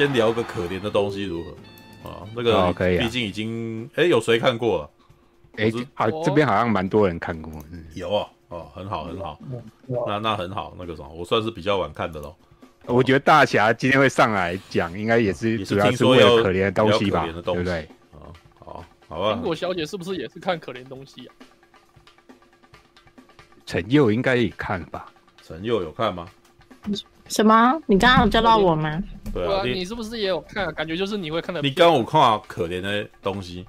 先聊个可怜的东西如何？啊，那个哦可以啊毕竟已经哎、有谁看过了？哎、好，这边好像蛮多人看过。嗯有啊，哦，很好很好，哇那那很好，那个什么，我算是比较晚看的喽。我觉得大侠今天会上来讲，应该也是主要是为了可怜的东西吧，对不对？啊，好，好吧苹，果小姐是不是也是看可怜东西啊？陈佑应该也看吧？陈佑有看吗？什么？你刚刚有叫到我吗？对啊，你你是不是也有看啊？感觉就是你会看的。你刚我看可怜的东西，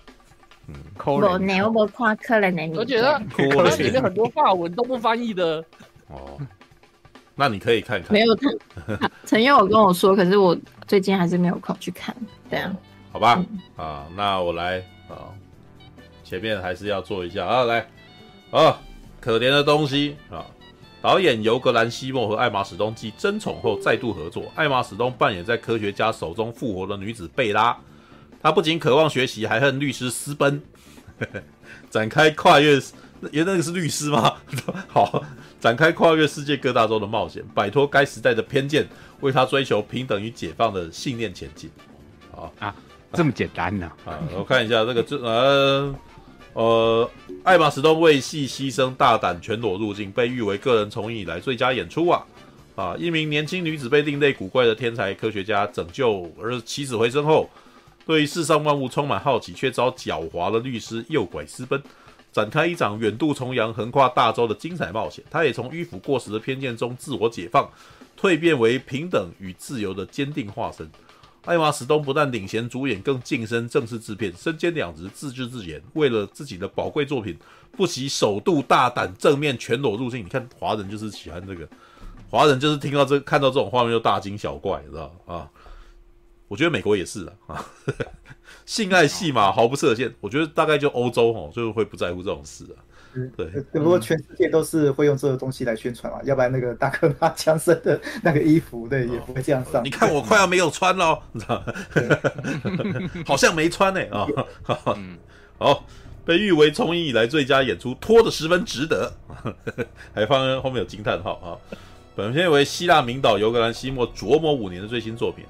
可我没看可怜的你。而且它可它怜里面很多法文都不翻译的。哦，那你可以看看没，有看，陈佑 有跟我说，可是我最近还是没有空去看。对啊，好吧？啊，那我来啊，前面还是要做一下啊，来啊，可怜的东西啊。导演尤格兰·西莫和艾玛·史东继争宠后再度合作。艾玛·史东扮演在科学家手中复活的女子贝拉，她不仅渴望学习，还恨律师私奔，展开跨越。原来那个是律师吗？好，展开跨越世界各大洲的冒险，摆脱该时代的偏见，为他追求平等与解放的信念前进。啊，这么简单呢、啊，我看一下这个，这呃呃，艾玛史东为戏牺牲，大胆全裸入境，被誉为个人从影以来最佳演出啊！啊，一名年轻女子被另类古怪的天才科学家拯救而起死回生后，对世上万物充满好奇，却遭狡猾的律师诱拐私奔，展开一场远渡重洋、横跨大洲的精彩冒险。她也从迂腐过时的偏见中自我解放，蜕变为平等与自由的坚定化身。艾玛·史东不但领衔主演，更晋升正式制片，身兼两职，自制自演。为了自己的宝贵作品，不惜首度大胆正面全裸入镜。你看，华人就是喜欢这个，华人就是听到这看到这种画面就大惊小怪，你知道啊？我觉得美国也是啊，性爱戏码毫不设限。我觉得大概就欧洲哦，就是会不在乎这种事啊。对，不过全世界都是会用这个东西来宣传嘛，要不然那个大哥拿强森的那个衣服，对，也不会这样上。你看我快要没有穿了，你知道吗？好像没穿呢、欸、啊。好，好，被誉为从影以来最佳演出，拖的十分值得，还放后面有惊叹号啊。本片为希腊名导尤格兰西莫琢磨五年的最新作品，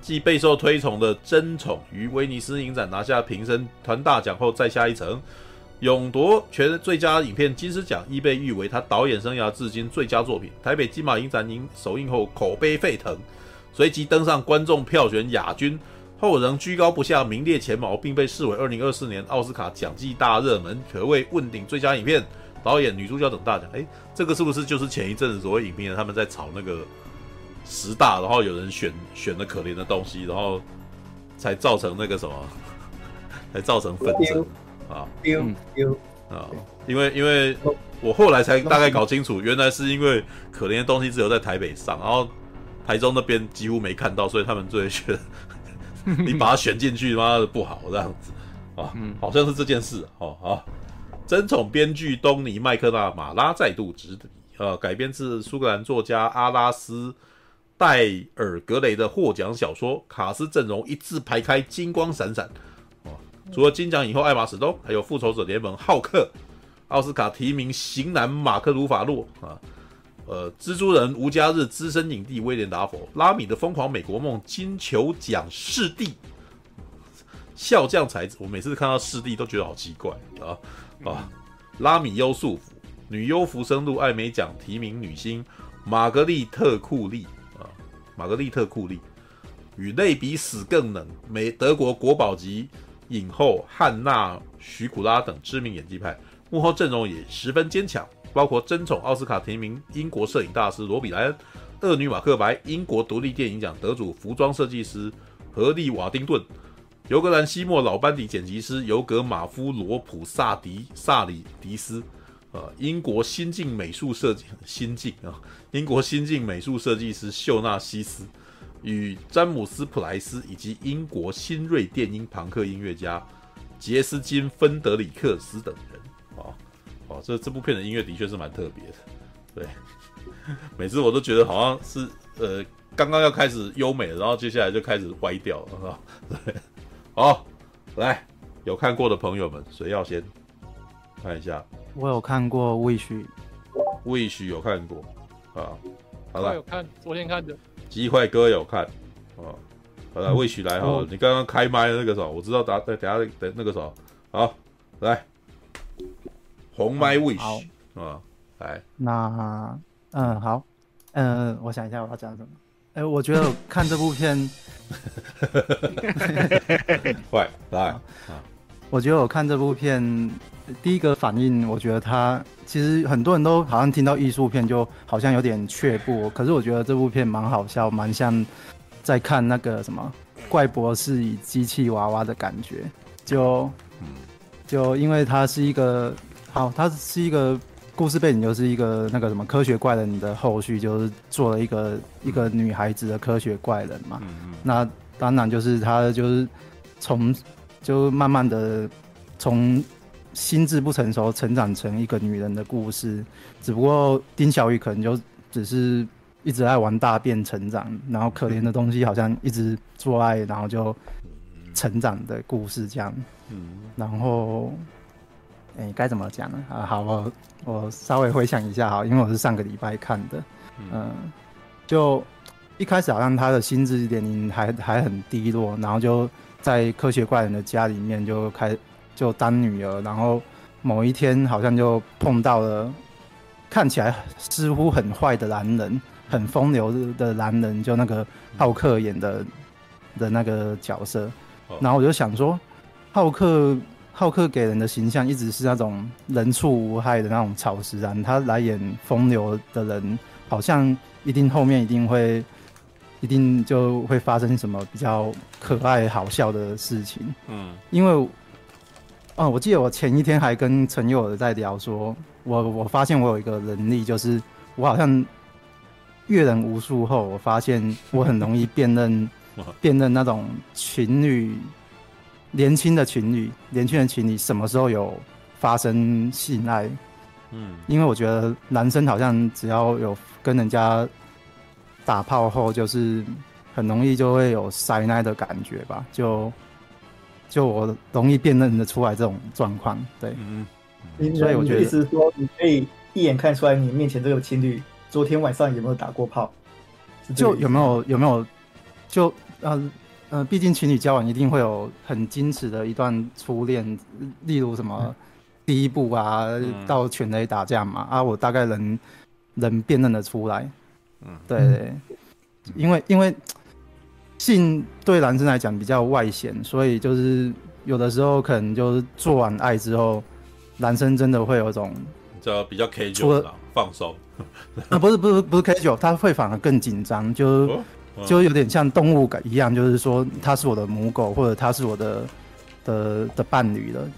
继备受推崇的《争宠》于威尼斯影展拿下评审团大奖后，再下一城。勇夺全最佳影片金狮奖，亦被誉为他导演生涯至今最佳作品。台北金马影展影首映后口碑沸腾，随即登上观众票选亚军，后仍居高不下，名列前茅，并被视为二零二四年奥斯卡奖季大热门，可谓问鼎最佳影片、导演、女主角等大奖。诶，这个是不是就是前一阵子所谓影评人他们在炒那个十大，然后有人选选了可怜的东西，然后才造成那个什么，才造成纷争。啊，丢丢。啊，因为因为我后来才大概搞清楚，原来是因为可怜的东西只有在台北上，然后台中那边几乎没看到，所以他们就会觉得 你把它选进去，妈的不好这样子。啊，好像是这件事哦。好，争宠编剧东尼麦克纳马拉再度执笔，呃，改编自苏格兰作家阿拉斯戴尔格雷的获奖小说，卡斯阵容一字排开，金光闪闪。除了金奖以后艾玛史东，还有复仇者联盟浩克、奥斯卡提名型男马克鲁法洛啊，呃，蜘蛛人吴家日资深影帝威廉达佛，拉米的疯狂美国梦金球奖视帝，笑匠才子，我每次看到视帝都觉得好奇怪啊啊！拉米优素芙，女优浮生路艾美奖提名女星玛格丽特库利啊，玛格丽特库利与类比死更冷美德国国宝级。影后汉娜·许古拉等知名演技派，幕后阵容也十分坚强，包括争宠奥斯卡提名英国摄影大师罗比莱恩、恶女马克白、英国独立电影奖得主服装设计师何利·瓦丁顿、尤格兰西莫老班底剪辑师尤格马夫罗普萨迪萨里迪斯，呃，英国新晋美术设计新晋啊，英国新晋美术设计师秀纳西斯。与詹姆斯·普莱斯以及英国新锐电音朋克音乐家杰斯金·芬德里克斯等人，啊，哦，这这部片的音乐的确是蛮特别的，对，每次我都觉得好像是呃刚刚要开始优美了，然后接下来就开始歪掉了，是吧？对，好，来有看过的朋友们，谁要先看一下？我有看过《Wish》，《Wish》有看过啊，好了，我有看，昨天看的。机会哥有看，哦，好来，魏许来哈，哦。你刚刚开麦的那个时候，我知道打等等下等那个时候，好来。红麦魏好。许啊，来。那嗯好，嗯，我想一下我要讲什么。哎、我觉得看这部片，快来，我觉得我看这部片第一个反应，我觉得他其实很多人都好像听到艺术片就好像有点却步，可是我觉得这部片蛮好笑，蛮像在看那个什么怪博士与机器娃娃的感觉，就就因为它是一个好，它是一个故事背景，就是一个那个什么科学怪人的后续，就是做了一个一个女孩子的科学怪人嘛，那当然就是他就是从就慢慢的从心智不成熟成长成一个女人的故事，只不过丁小雨可能就只是一直在玩大便成长，然后可怜的东西好像一直做爱，然后就成长的故事这样。嗯然后，哎、该怎么讲呢？啊，好，我我稍微回想一下哈，因为我是上个礼拜看的，嗯、就一开始好像他的心智年龄还还很低落，然后就在科学怪人的家里面就开就当女儿，然后某一天好像就碰到了看起来似乎很坏的男人，很风流的男人，就那个浩克演的的那个角色，然后我就想说，浩克。浩克给人的形象一直是那种人畜无害的那种草食男，他来演风流的人，好像一定后面一定会，一定就会发生什么比较可爱好笑的事情。嗯，因为，哦，我记得我前一天还跟陈友在聊说，我我发现我有一个能力，就是我好像阅人无数后，我发现我很容易辨认 辨认那种情侣。年轻的情侣，年轻的情侣什么时候有发生性爱？嗯，因为我觉得男生好像只要有跟人家打炮后，就是很容易就会有塞奶的感觉吧，就就我容易辨认的出来这种状况。对，嗯，所以我觉得意思是说，你可以一眼看出来你面前这个情侣昨天晚上有没有打过炮，就有没有有没有就呃。呃，毕竟情侣交往一定会有很矜持的一段初恋，例如什么第一步啊，嗯、到全垒打架嘛啊，我大概能能辨认的出来。嗯，对，对，因为因为性对男生来讲比较外显，所以就是有的时候可能就是做完爱之后，男生真的会有一种叫比较 casual 放松。啊，不是不是不是 casual，他会反而更紧张，就。哦就有点像动物感一样，就是说他是我的母狗，或者他是我的的的伴侣了，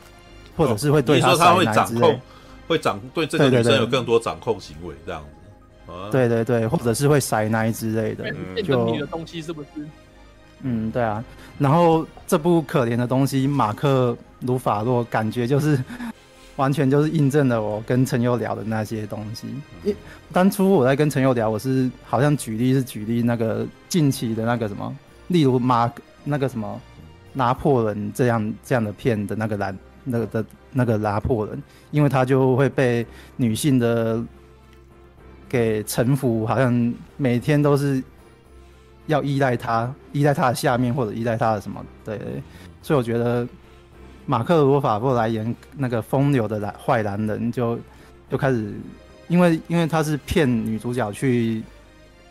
或者是会对它他会掌控，会掌对这个女生有更多掌控行为这样子。对对对，或者是会塞奶之类的，就你的东西是不是？嗯，对啊。然后这部可怜的东西，马克鲁法洛感觉就是。完全就是印证了我跟陈佑聊的那些东西。因当初我在跟陈佑聊，我是好像举例是举例那个近期的那个什么，例如马那个什么拿破仑这样这样的片的那个男那个的那个拿破仑，因为他就会被女性的给臣服，好像每天都是要依赖他，依赖他的下面或者依赖他的什么，对，所以我觉得。马克罗法布来演那个风流的男坏男人就，就就开始，因为因为他是骗女主角去，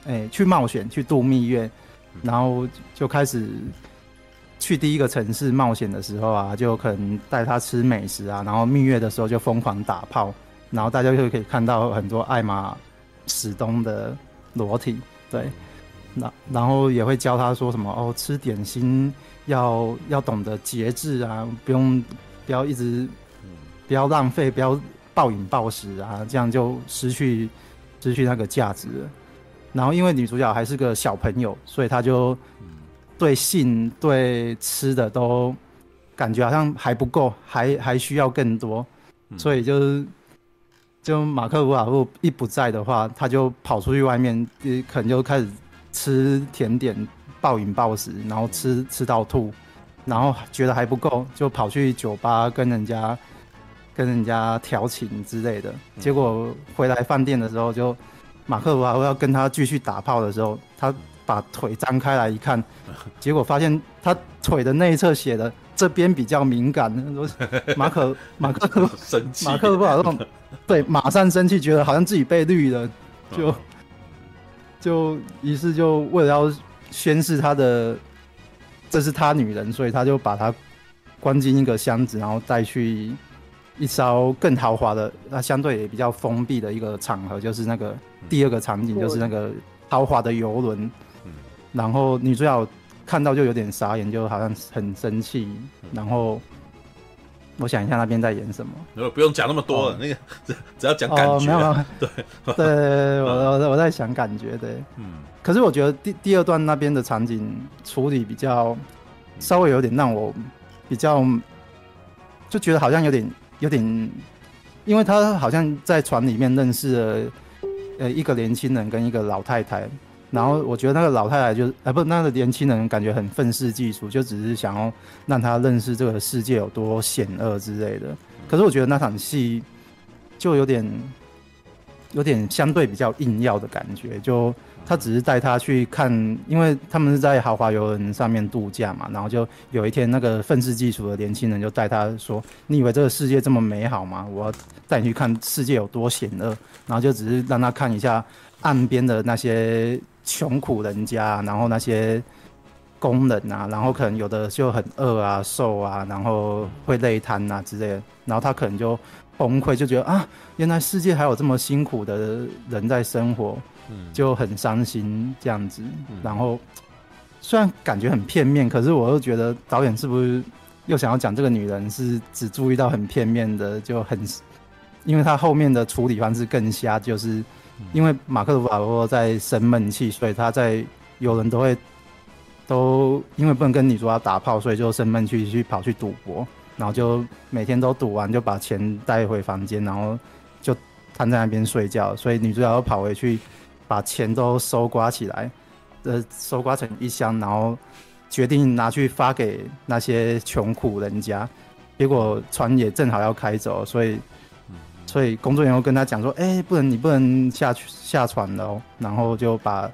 哎、欸，去冒险去度蜜月，然后就开始去第一个城市冒险的时候啊，就可能带她吃美食啊，然后蜜月的时候就疯狂打炮，然后大家就可以看到很多艾玛史东的裸体，对，然然后也会教他说什么哦，吃点心。要要懂得节制啊，不用不要一直不要浪费，不要暴饮暴食啊，这样就失去失去那个价值了。然后因为女主角还是个小朋友，所以她就对性对吃的都感觉好像还不够，还还需要更多。所以就是就马克鲁瓦洛一不在的话，他就跑出去外面，可能就开始吃甜点。暴饮暴食，然后吃吃到吐，然后觉得还不够，就跑去酒吧跟人家跟人家调情之类的。结果回来饭店的时候就，就马克罗要跟他继续打炮的时候，他把腿张开来一看，结果发现他腿的内侧写的这边比较敏感。说马可马克生气，马克不法洛对，马上生气，觉得好像自己被绿了，就就于是就为了要宣示他的这是他女人，所以他就把她关进一个箱子，然后带去一艘更豪华的，那相对也比较封闭的一个场合，就是那个第二个场景，就是那个豪华的游轮。然后女主角看到就有点傻眼，就好像很生气。然后我想一下那边在演什么？不用讲那么多了，哦、那个只 只要讲感觉。哦、没有 对对，我我我在想感觉对。嗯。可是我觉得第第二段那边的场景处理比较稍微有点让我比较就觉得好像有点有点，因为他好像在船里面认识了呃一个年轻人跟一个老太太。然后我觉得那个老太太就是，哎，不，那个年轻人感觉很愤世嫉俗，就只是想要让他认识这个世界有多险恶之类的。可是我觉得那场戏就有点，有点相对比较硬要的感觉。就他只是带他去看，因为他们是在豪华游轮上面度假嘛。然后就有一天，那个愤世嫉俗的年轻人就带他说：“你以为这个世界这么美好吗？我要带你去看世界有多险恶。”然后就只是让他看一下岸边的那些。穷苦人家，然后那些工人啊，然后可能有的就很饿啊、瘦啊，然后会累瘫啊之类的，然后他可能就崩溃，就觉得啊，原来世界还有这么辛苦的人在生活，就很伤心这样子。然后虽然感觉很片面，可是我又觉得导演是不是又想要讲这个女人是只注意到很片面的，就很，因为她后面的处理方式更瞎，就是。因为马克鲁法罗在生闷气，所以他在有人都会都因为不能跟女主角打炮，所以就生闷气去跑去赌博，然后就每天都赌完就把钱带回房间，然后就瘫在那边睡觉。所以女主角又跑回去把钱都收刮起来，呃，收刮成一箱，然后决定拿去发给那些穷苦人家。结果船也正好要开走，所以。所以工作人员跟他讲说：“哎、欸，不能，你不能下去下船了哦。”然后就把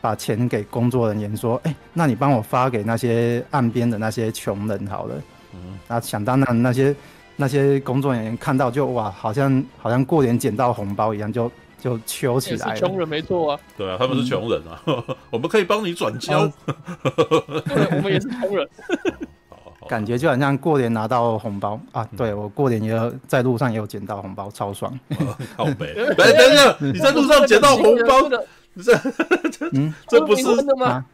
把钱给工作人员说：“哎、欸，那你帮我发给那些岸边的那些穷人好了。”嗯，那想当然那些那些工作人员看到就哇，好像好像过年捡到红包一样，就就揪起来了。穷人没错啊，对啊，他们是穷人啊，嗯、我们可以帮你转交。对，我们也是穷人。感觉就好像过年拿到红包啊！对，我过年也有在路上也有捡到红包，超爽。好美！来 等一下，你在路上捡到红包，这这这不是吗？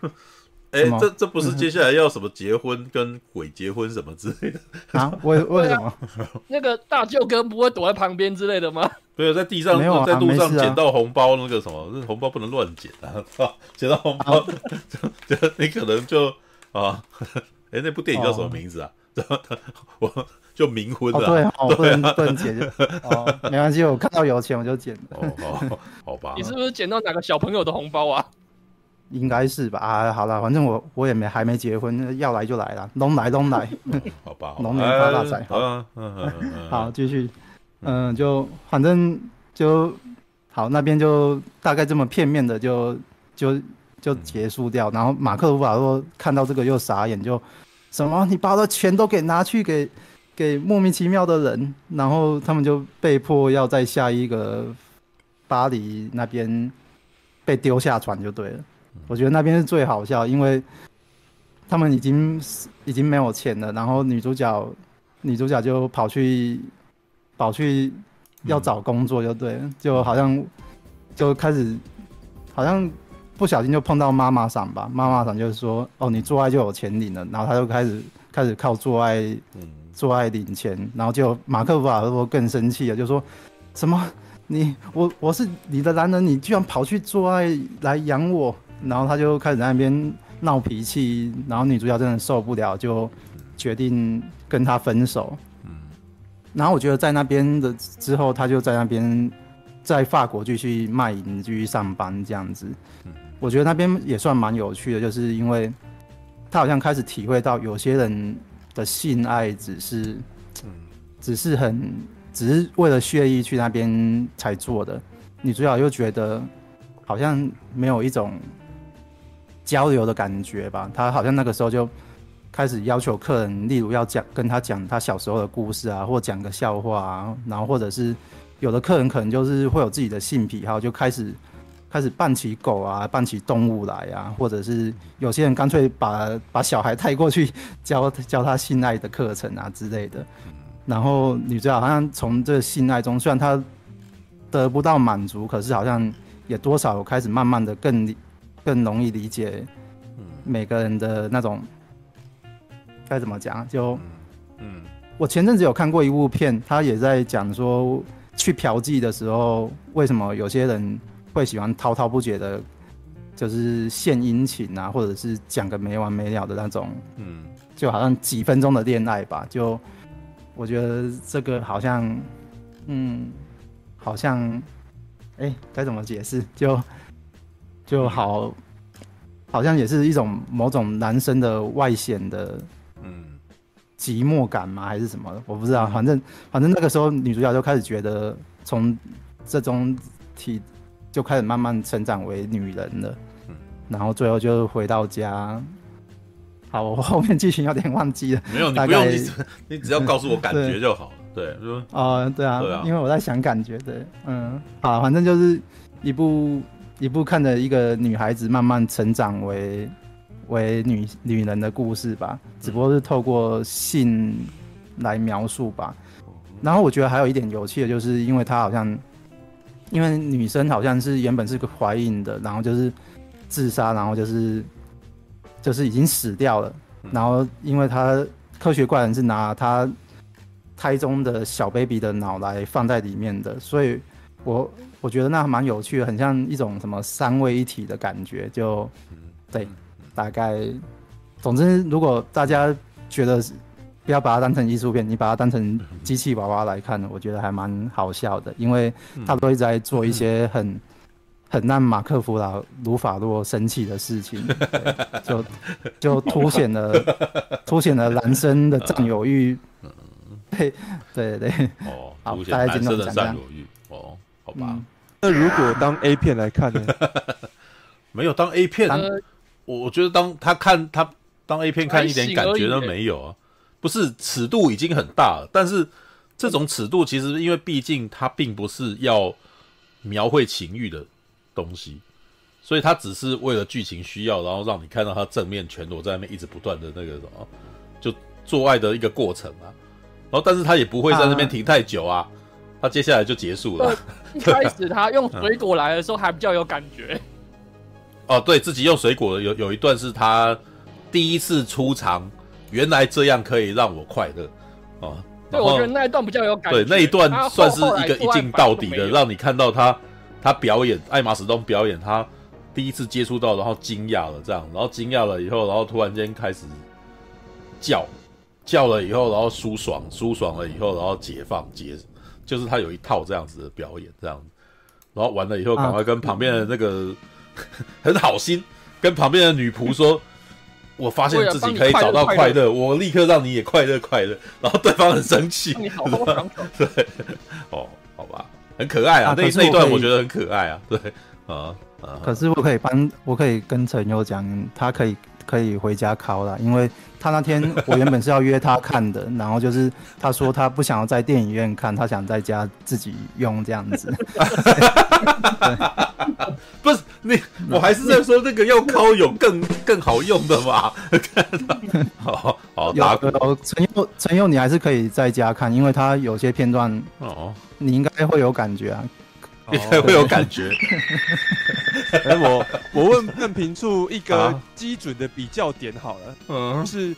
哎，这这不是接下来要什么结婚跟鬼结婚什么之类的啊？为为什么？那个大舅哥不会躲在旁边之类的吗？对，在地上在路上捡到红包，那个什么，那红包不能乱捡啊！捡到红包，就你可能就啊。哎、欸，那部电影叫什么名字啊？哦、我就冥婚了。对，哦，不能不能捡就哦，没关系，我看到有钱我就捡。哦，哦，好吧。你是不是捡到哪个小朋友的红包啊？应该是吧。啊，好了，反正我我也没还没结婚，要来就来了，龙来龙来。好吧，龙年发大财。好，好，继续。嗯，就反正就好，那边就大概这么片面的就就。就结束掉，然后马克鲁法洛看到这个又傻眼，就什么你把我的钱都给拿去给给莫名其妙的人，然后他们就被迫要在下一个巴黎那边被丢下船就对了。我觉得那边是最好笑，因为他们已经已经没有钱了，然后女主角女主角就跑去跑去要找工作就对了，就好像就开始好像。不小心就碰到妈妈桑吧，妈妈桑就是说，哦，你做爱就有钱领了，然后他就开始开始靠做爱，嗯，做爱领钱，然后就马克法洛更生气了，就说，什么？你我我是你的男人，你居然跑去做爱来养我，然后他就开始在那边闹脾气，然后女主角真的受不了，就决定跟他分手，嗯，然后我觉得在那边的之后，他就在那边在法国继续卖淫，继续上班这样子，嗯。我觉得那边也算蛮有趣的，就是因为他好像开始体会到有些人的性爱只是，只是很，只是为了血液去那边才做的。女主角又觉得好像没有一种交流的感觉吧。她好像那个时候就开始要求客人，例如要讲跟他讲他小时候的故事啊，或讲个笑话啊，然后或者是有的客人可能就是会有自己的性癖好，就开始开始扮起狗啊，扮起动物来啊，或者是有些人干脆把把小孩带过去教 教他性爱的课程啊之类的。然后女主角好像从这个性爱中，虽然她得不到满足，可是好像也多少开始慢慢的更更容易理解每个人的那种该怎么讲？就嗯，我前阵子有看过一部片，他也在讲说去嫖妓的时候，为什么有些人会喜欢滔滔不绝的，就是献殷勤啊，或者是讲个没完没了的那种，嗯，就好像几分钟的恋爱吧，就。我觉得这个好像，嗯，好像，哎、欸，该怎么解释？就就好，好像也是一种某种男生的外显的，嗯，寂寞感吗？还是什么？我不知道。反正反正那个时候，女主角就开始觉得，从这种体就开始慢慢成长为女人了。嗯，然后最后就回到家。好，我后面剧情有点忘记了。没有，你不用，你你只要告诉我感觉就好了。对，哦、呃，对啊，对啊，因为我在想感觉，对，嗯，好，反正就是一部一部看着一个女孩子慢慢成长为为女女人的故事吧，只不过是透过性来描述吧。然后我觉得还有一点有趣的，就是因为她好像，因为女生好像是原本是个怀孕的，然后就是自杀，然后就是。就是已经死掉了，然后因为他科学怪人是拿他胎中的小 baby 的脑来放在里面的，所以我我觉得那还蛮有趣的，很像一种什么三位一体的感觉，就对，大概，总之如果大家觉得不要把它当成艺术片，你把它当成机器娃娃来看，我觉得还蛮好笑的，因为他都一直在做一些很。很让马克·弗劳鲁法洛生气的事情，就就凸显了凸显了男生的占有欲。对对对，哦，凸显男生的占有欲。哦，好吧。嗯、那如果当 A 片来看呢？没有当 A 片，我我觉得当他看他当 A 片看一点感觉都没有啊。不是尺度已经很大了，但是这种尺度其实因为毕竟它并不是要描绘情欲的。东西，所以它只是为了剧情需要，然后让你看到他正面全裸在那边一直不断的那个什么，就做爱的一个过程啊。然后，但是他也不会在那边停太久啊，他接下来就结束了。一开始他用水果来的时候还比较有感觉。哦，对自己用水果的有有一段是他第一次出场，原来这样可以让我快乐哦。对，我觉得那一段比较有感觉。对，那一段算是一个一镜到底的，让你看到他。他表演艾玛史东表演，他第一次接触到，然后惊讶了，这样，然后惊讶了以后，然后突然间开始叫，叫了以后，然后舒爽，舒爽了以后，然后解放解，就是他有一套这样子的表演，这样，然后完了以后，赶快跟旁边的那个、啊、很好心，跟旁边的女仆说，我发现自己可以找到快乐，我立刻让你也快乐快乐，然后对方很生气，你好好 对，哦，好吧。很可爱啊，啊那那一段我觉得很可爱啊，对，啊啊。可是我可以帮，我可以跟陈优讲，他可以可以回家考了，因为他那天 我原本是要约他看的，然后就是他说他不想要在电影院看，他想在家自己用这样子。不是你，我还是在说那个要考有更更好用的嘛。好好，有陈佑陈佑，你还是可以在家看，因为他有些片段哦。你应该会有感觉啊，应该会有感觉。哎，我我问任平处一个基准的比较点好了，嗯，就是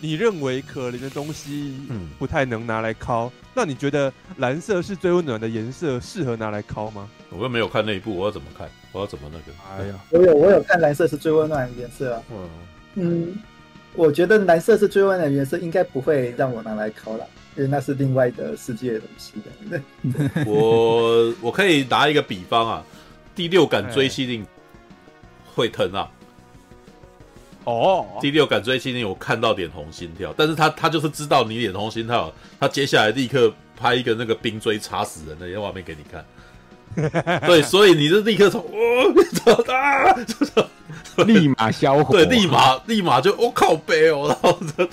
你认为可怜的东西，嗯，不太能拿来敲，那你觉得蓝色是最温暖的颜色，适合拿来敲吗？我又没有看那一部，我要怎么看？我要怎么那个？哎呀，我有我有看蓝色是最温暖的颜色啊。嗯嗯，我觉得蓝色是最温暖的颜色，应该不会让我拿来敲了。因为那是另外的世界的东西的。我我可以拿一个比方啊，第六感追缉令会疼啊。哦，第六感追星令我看到脸红心跳，但是他他就是知道你脸红心跳，他接下来立刻拍一个那个冰锥插死人的画面给你看。对，所以你就立刻从 哦，啊，立马消火，对，立马立马就我、哦、靠背哦，然后这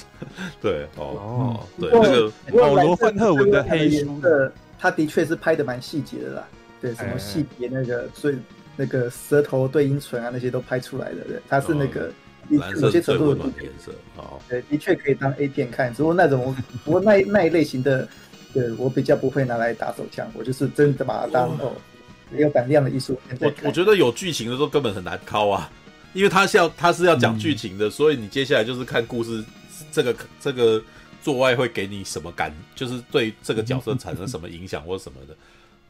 对哦哦，对那个保罗范特文的黑书，他的确是拍的蛮细节的啦，对，什么细节那个所以那个舌头对阴唇啊那些都拍出来的，对，他是那个。有些程度的颜色，哦，对，的确可以当 A 片看。只不过那种，不过那那一类型的，对我比较不会拿来打手枪。我就是真的把它当哦有胆量的艺术片。我我觉得有剧情的时候根本很难敲啊，因为他是要他是要讲剧情的，嗯、所以你接下来就是看故事，这个这个做爱会给你什么感，就是对这个角色产生什么影响或什么的，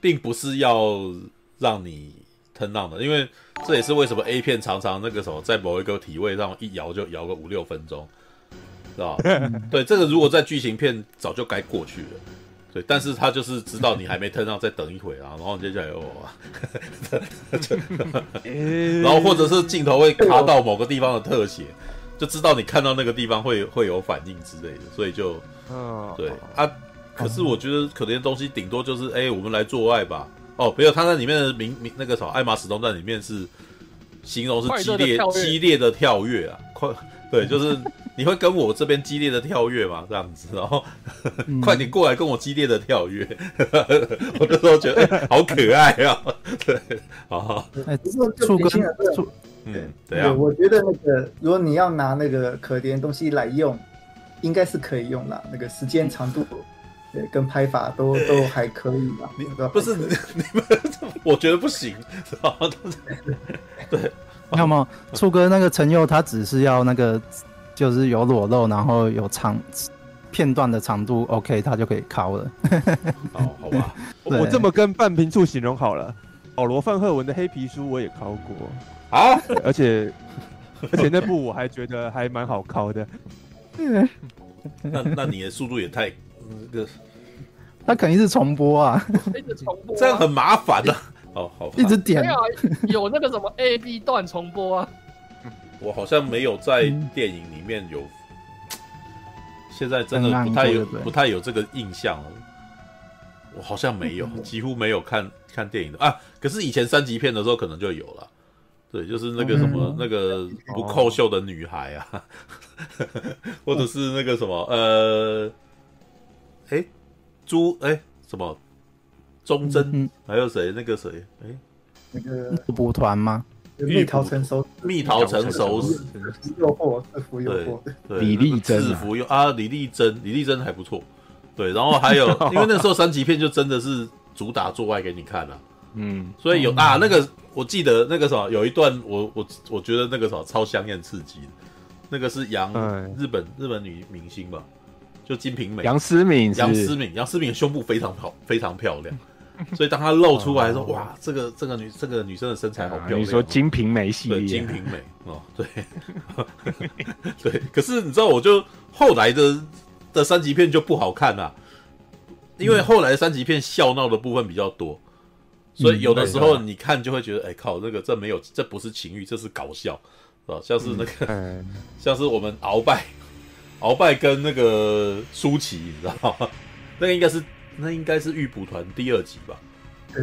并不是要让你。turn on 的，因为这也是为什么 A 片常常那个什么，在某一个体位上一摇就摇个五六分钟，是吧？对，这个如果在剧情片早就该过去了，对，但是他就是知道你还没 turn on，再等一会啊，然后接下来哦，然后或者是镜头会卡到某个地方的特写，就知道你看到那个地方会会有反应之类的，所以就，对啊，可是我觉得可怜的东西顶多就是，哎，我们来做爱吧。哦，没有，他在里面的名名那个什么，艾玛史东在里面是形容是激烈激烈的跳跃啊，快对，就是 你会跟我这边激烈的跳跃嘛，这样子，然后、嗯、快点过来跟我激烈的跳跃，我那时候觉得、欸、好可爱啊，对，好，哎，触哥，触，嗯，对啊，我觉得那个如果你要拿那个可怜东西来用，应该是可以用啦，那个时间长度。对，跟拍法都都还可以吧？你不是你你们，我觉得不行，是吧？对，要么初哥那个陈佑他只是要那个，就是有裸露，然后有长片段的长度，OK，他就可以拷了。哦，好吧，我这么跟半瓶醋形容好了。保罗范赫文的黑皮书我也拷过啊，而且而且那部我还觉得还蛮好拷的。那那你的速度也太。那个，他肯定是重播啊，一直重播，这样很麻烦的。哦，好，一直点。有那个什么 A B 段重播啊？我好像没有在电影里面有，现在真的不太有不太有这个印象了。我好像没有，几乎没有看看电影的啊。可是以前三级片的时候可能就有了。对，就是那个什么那个不扣袖的女孩啊，或者是那个什么呃。哎，朱哎什么？忠贞、嗯、还有谁？那个谁？哎，那个补团吗？蜜桃成熟，蜜桃成熟。时，诱惑，制服诱惑。对，李丽珍制服诱啊，李丽珍，李丽珍还不错。对，然后还有，因为那时候三级片就真的是主打做爱给你看了、啊。嗯，所以有啊，那个我记得那个什么，有一段我我我觉得那个什么超香艳刺激的，那个是杨日本日本女明星吧。就金瓶梅，杨思敏，杨思敏，杨思敏的胸部非常好，非常漂亮，所以当她露出来说，哇，这个这个女这个女生的身材好漂亮。你说金瓶梅系列，金瓶梅哦，对，对。可是你知道，我就后来的的三级片就不好看了，因为后来的三级片笑闹的部分比较多，所以有的时候你看就会觉得，哎靠，那个这没有，这不是情欲，这是搞笑，啊，像是那个，像是我们鳌拜。鳌拜跟那个舒淇，你知道吗？那个应该是那应该是玉蒲团第二集吧？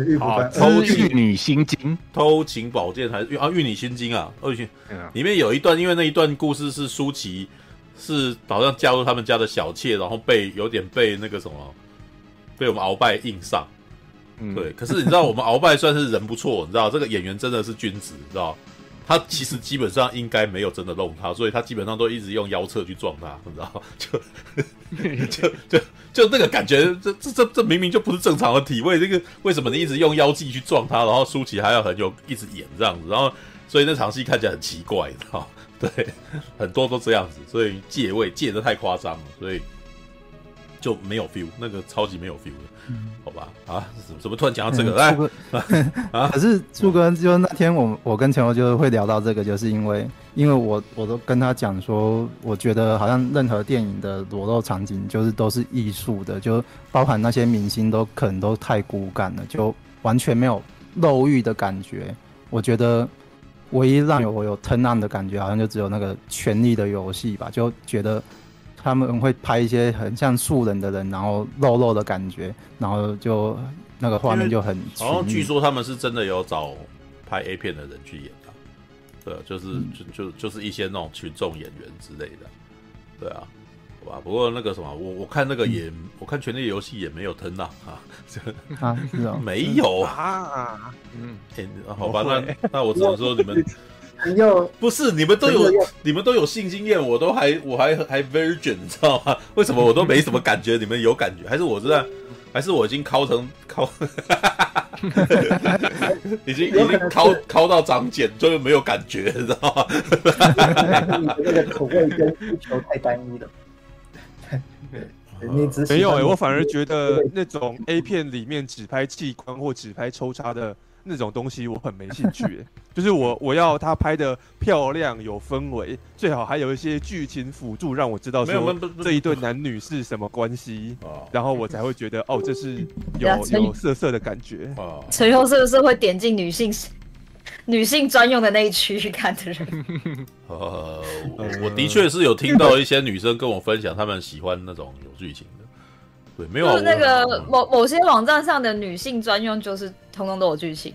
玉蒲团偷玉女心经，偷情宝剑还是啊玉女心经啊？二群里面有一段，因为那一段故事是舒淇是好像加入他们家的小妾，然后被有点被那个什么被我们鳌拜硬上。嗯、对，可是你知道我们鳌拜算是人不错，你知道这个演员真的是君子，你知道。他其实基本上应该没有真的弄他，所以他基本上都一直用腰侧去撞他，你知道？就就就就那个感觉，这这这这明明就不是正常的体位，这个为什么你一直用腰际去撞他，然后舒淇还要很有一直演这样子，然后所以那场戏看起来很奇怪，你知道？对，很多都这样子，所以借位借得太夸张了，所以就没有 feel，那个超级没有 feel 的。好吧，啊，怎么怎么突然讲到这个？来、嗯，啊，可是朱哥，就那天我我跟陈欧就会聊到这个，就是因为因为我我都跟他讲说，我觉得好像任何电影的裸露场景就是都是艺术的，就包含那些明星都可能都太骨感了，就完全没有肉欲的感觉。我觉得唯一让我有 turn on 的感觉，好像就只有那个《权力的游戏》吧，就觉得。他们会拍一些很像素人的人，然后肉肉的感觉，然后就那个画面就很。然后据说他们是真的有找拍 A 片的人去演的，对，就是、嗯、就就就是一些那种群众演员之类的，对啊，好吧。不过那个什么，我我看那个也，嗯、我看《权力游戏》也没有吞啊 啊，啊是哦，没有啊，嗯，欸、好吧，那那我只能说你们。你又不是你们都有你们都有性经验，我都还我还还 virgin，你知道吗？为什么我都没什么感觉？你们有感觉？还是我知道？还是我已经敲成尻，已经已经敲敲到长茧，就是没有感觉，你知道吗？你的那个口味跟需求太单一了。你只没有哎、欸，我反而觉得那种 A 片里面只拍器官或只拍抽插的。那种东西我很没兴趣，就是我我要他拍的漂亮有氛围，最好还有一些剧情辅助，让我知道说这一对男女是什么关系，然后我才会觉得哦，这是有 有色色的感觉。陈佑是不是会点进女性女性专用的那一区去看的人？呃，我的确是有听到一些女生跟我分享，她们喜欢那种有剧情的。对，没有就是那个某某些网站上的女性专用，就是通通都有剧情。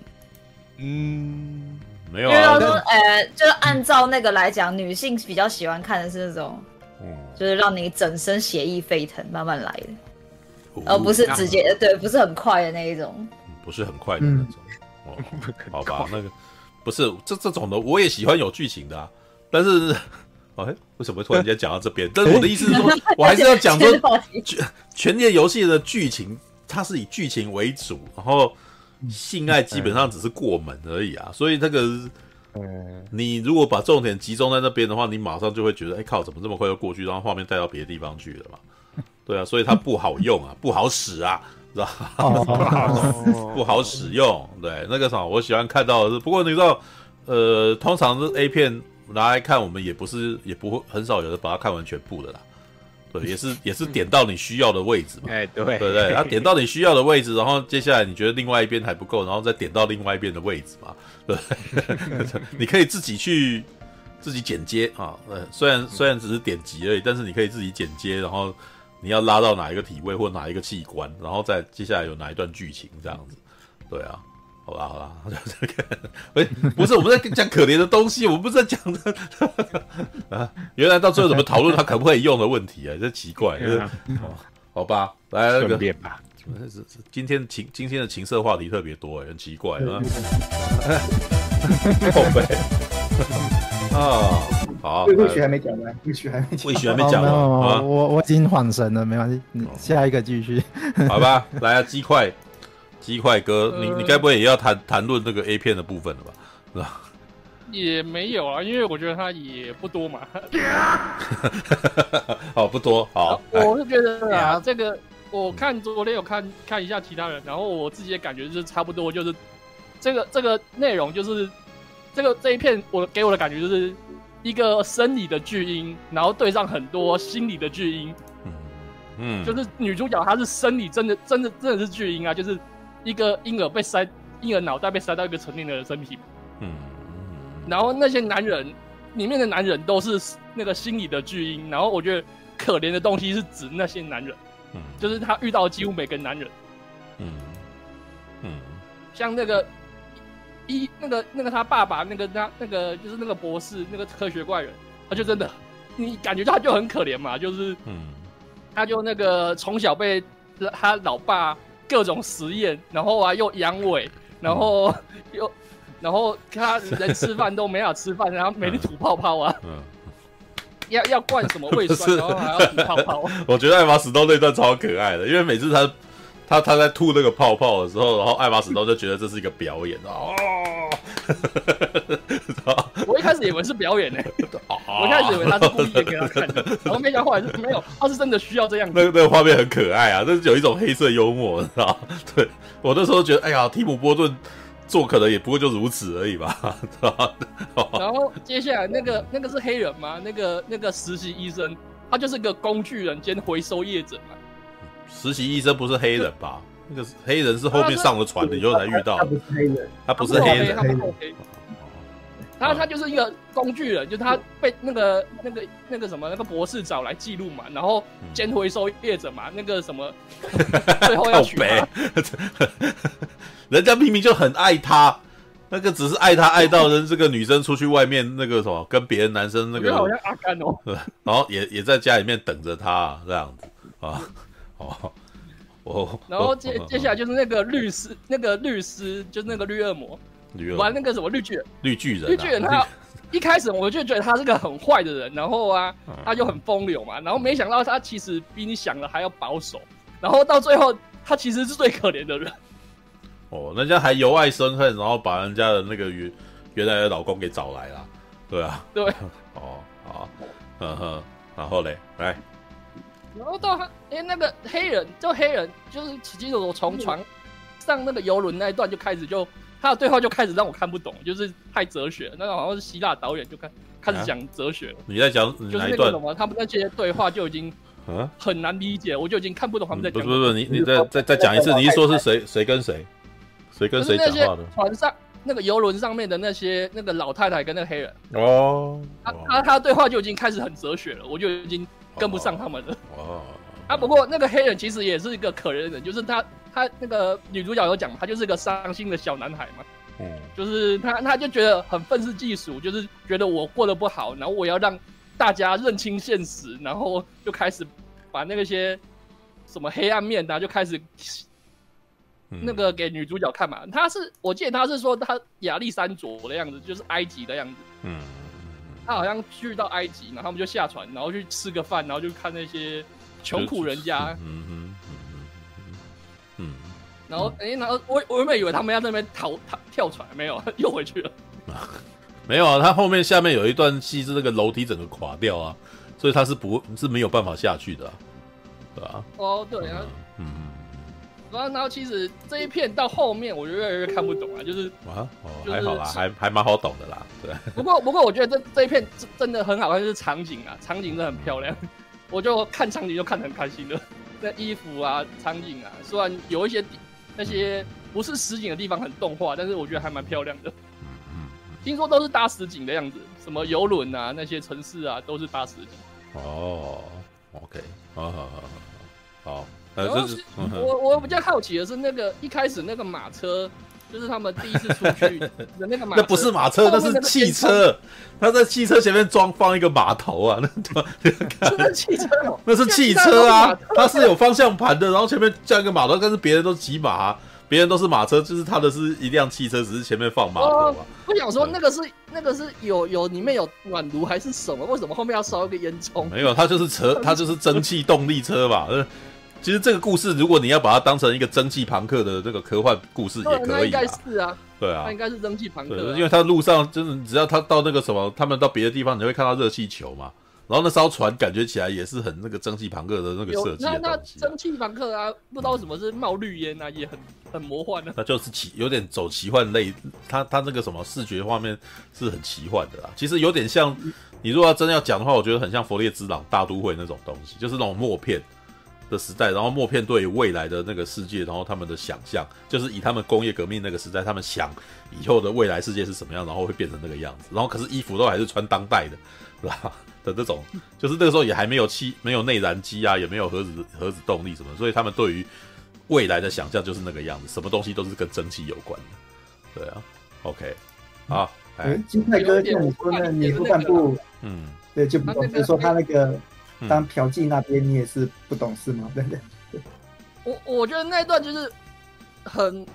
嗯，没有啊。说，呃，就是按照那个来讲，女性比较喜欢看的是那种，嗯，就是让你整身血液沸腾，慢慢来的，哦、而不是直接、啊、对，不是很快的那一种，不是很快的那种。嗯、哦，好吧，那个不是这这种的，我也喜欢有剧情的、啊，但是。哎，为什么突然间讲到这边？但是我的意思是说，我还是要讲说，全全年游戏的剧情，它是以剧情为主，然后性爱基本上只是过门而已啊。所以那个，你如果把重点集中在那边的话，你马上就会觉得，哎靠，怎么这么快就过去，然后画面带到别的地方去了嘛？对啊，所以它不好用啊，不好使啊，知道吧？不好使用。对，那个啥，我喜欢看到的是，不过你知道，呃，通常是 A 片。拿来看，我们也不是，也不会很少有人把它看完全部的啦。对，也是 也是点到你需要的位置嘛。哎，对对对，然后点到你需要的位置，然后接下来你觉得另外一边还不够，然后再点到另外一边的位置嘛。对，你可以自己去自己剪接啊。呃，虽然虽然只是点击而已，但是你可以自己剪接，然后你要拉到哪一个体位或哪一个器官，然后再接下来有哪一段剧情这样子。对啊。好啦好啦，就这个，喂，不是我们在讲可怜的东西，我们不是在讲的 啊。原来到最后怎么讨论它可不可以用的问题啊？这奇怪，就是哦，好吧，来那个，吧今天情今天的情色话题特别多，很奇怪啊。宝贝 啊，好，魏许还没讲完，魏许还没，魏许还没讲完啊，我我已经恍神了，没关系，你下一个继续，好吧，来啊，鸡块。鸡块哥，呃、你你该不会也要谈谈论这个 A 片的部分了吧？是吧？也没有啊，因为我觉得它也不多嘛。好，不多。好，我是觉得啊，这个我看昨天有看看一下其他人，然后我自己的感觉就是差不多，就是这个这个内容就是这个这一片，我给我的感觉就是一个生理的巨婴，然后对上很多心理的巨婴。嗯嗯，就是女主角她是生理真的真的真的是巨婴啊，就是。一个婴儿被塞，婴儿脑袋被塞到一个成年人的身体，嗯，然后那些男人里面的男人都是那个心理的巨婴，然后我觉得可怜的东西是指那些男人，嗯，就是他遇到几乎每个男人，嗯。嗯，像那个一那个那个他爸爸那个他那个就是那个博士那个科学怪人，他就真的你感觉他就很可怜嘛，就是嗯，他就那个从小被他老爸。各种实验，然后啊又阳痿，然后又，然后他人吃饭都没法吃饭，然后每天吐泡泡啊，嗯，要要灌什么胃酸，然后还要吐泡泡。我觉得艾玛史东那段超可爱的，因为每次他他他在吐那个泡泡的时候，然后艾玛史东就觉得这是一个表演哦。我一开始以为是表演呢，我一开始以为他是故意的给他看的，然后没想到后来是没有，他是真的需要这样子。那个那个画面很可爱啊，但是有一种黑色幽默，知道？对我那时候觉得，哎呀，提姆波顿做可能也不过就如此而已吧？然后接下来那个那个是黑人吗？那个那个实习医生，他就是个工具人兼回收业者嘛。实习医生不是黑人吧？那个黑人是后面上了船，你就才遇到。他不是黑人，他不是黑人。他他就是一个工具人，就是他被那个那个那个什么那个博士找来记录嘛，然后捡回收业者嘛，那个什么 最后要娶她，人家明明就很爱他，那个只是爱他爱到人这个女生出去外面那个什么跟别的男生那个好像阿甘哦，然后也也在家里面等着他这样子。啊哦哦，然后接 接下来就是那个律师那个律师就是那个绿恶魔。玩那个什么绿巨人，绿巨人，绿巨人他一开始我就觉得他是个很坏的人，然后啊，他就很风流嘛，然后没想到他其实比你想的还要保守，然后到最后他其实是最可怜的人。哦，人家还由爱生恨，然后把人家的那个原原来的老公给找来了，对啊，对，哦，好，嗯哼，然后嘞，来，然后到他，哎，那个黑人，就黑人，就是其实我从船上那个游轮那一段就开始就。他的对话就开始让我看不懂，就是太哲学，那个好像是希腊导演就开开始讲哲学了。你在讲就是那个什么，他们那些对话就已经很难理解，我就已经看不懂他们在讲。不是不是，你你再再再讲一次，你一说是谁谁跟谁，谁跟谁讲话的？船上那个游轮上面的那些那个老太太跟那个黑人哦，他他他对话就已经开始很哲学了，我就已经跟不上他们了。哦，啊，不过那个黑人其实也是一个可怜人，就是他。他那个女主角有讲，他就是个伤心的小男孩嘛，嗯，就是他，他就觉得很愤世嫉俗，就是觉得我过得不好，然后我要让大家认清现实，然后就开始把那些什么黑暗面啊，就开始那个给女主角看嘛。他是，我记得他是说他亚历山卓的样子，就是埃及的样子，嗯，他好像去到埃及，然后他们就下船，然后去吃个饭，然后就看那些穷苦人家，嗯嗯。然后，哎、欸，然后我我原本以为他们要在那边逃逃跳船，没有，又回去了。没有啊，他后面下面有一段戏是那个楼梯整个垮掉啊，所以他是不，是没有办法下去的，啊，对吧，啊？哦，对啊，嗯嗯。然后，然后其实这一片到后面，我就越来越看不懂啊，就是啊，哦，还好啦，还还蛮好懂的啦，对。不过，不过我觉得这这一片真的很好看，就是场景啊，场景真的很漂亮，我就看场景就看得很开心的。那衣服啊，场景啊，虽然有一些。那些不是实景的地方很动画，但是我觉得还蛮漂亮的。听说都是搭实景的样子，什么游轮啊，那些城市啊，都是搭实景。哦，OK，好好好好好。然后是我我比较好奇的是，那个一开始那个马车。就是他们第一次出去 的那个马，那不是马车，那是汽车。他在汽车前面装放一个马头啊，那 那是汽车，那是汽车啊，它是有方向盘的，然后前面加一个马头，但是别人都骑马，别人都是马车，就是他的是一辆汽车，只是前面放马头嘛。我想说，那个是那个是有有里面有暖炉还是什么？为什么后面要烧一个烟囱？没有，它就是车，它就是蒸汽动力车嘛。其实这个故事，如果你要把它当成一个蒸汽朋克的这个科幻故事，也可以。应该是啊，对啊，它应该是蒸汽朋克。因为它路上就是，只要他到那个什么，他们到别的地方，你会看到热气球嘛。然后那艘船感觉起来也是很那个蒸汽朋克的那个设计。那那蒸汽朋克啊，不知道为什么是冒绿烟啊，也很很魔幻的。那就是奇，有点走奇幻类，它它那个什么视觉画面是很奇幻的啦。其实有点像，你如果要真要讲的话，我觉得很像《佛列兹朗大都会》那种东西，就是那种默片。的时代，然后默片对于未来的那个世界，然后他们的想象，就是以他们工业革命那个时代，他们想以后的未来世界是什么样，然后会变成那个样子，然后可是衣服都还是穿当代的，是吧？的这种，就是那个时候也还没有气，没有内燃机啊，也没有核子核子动力什么，所以他们对于未来的想象就是那个样子，什么东西都是跟蒸汽有关的，对啊，OK，好，哎，金泰哥像你说的，你后半部，嗯，对，就不懂，比如说他那个。当嫖妓那边，你也是不懂事吗？对不对？我我觉得那一段就是很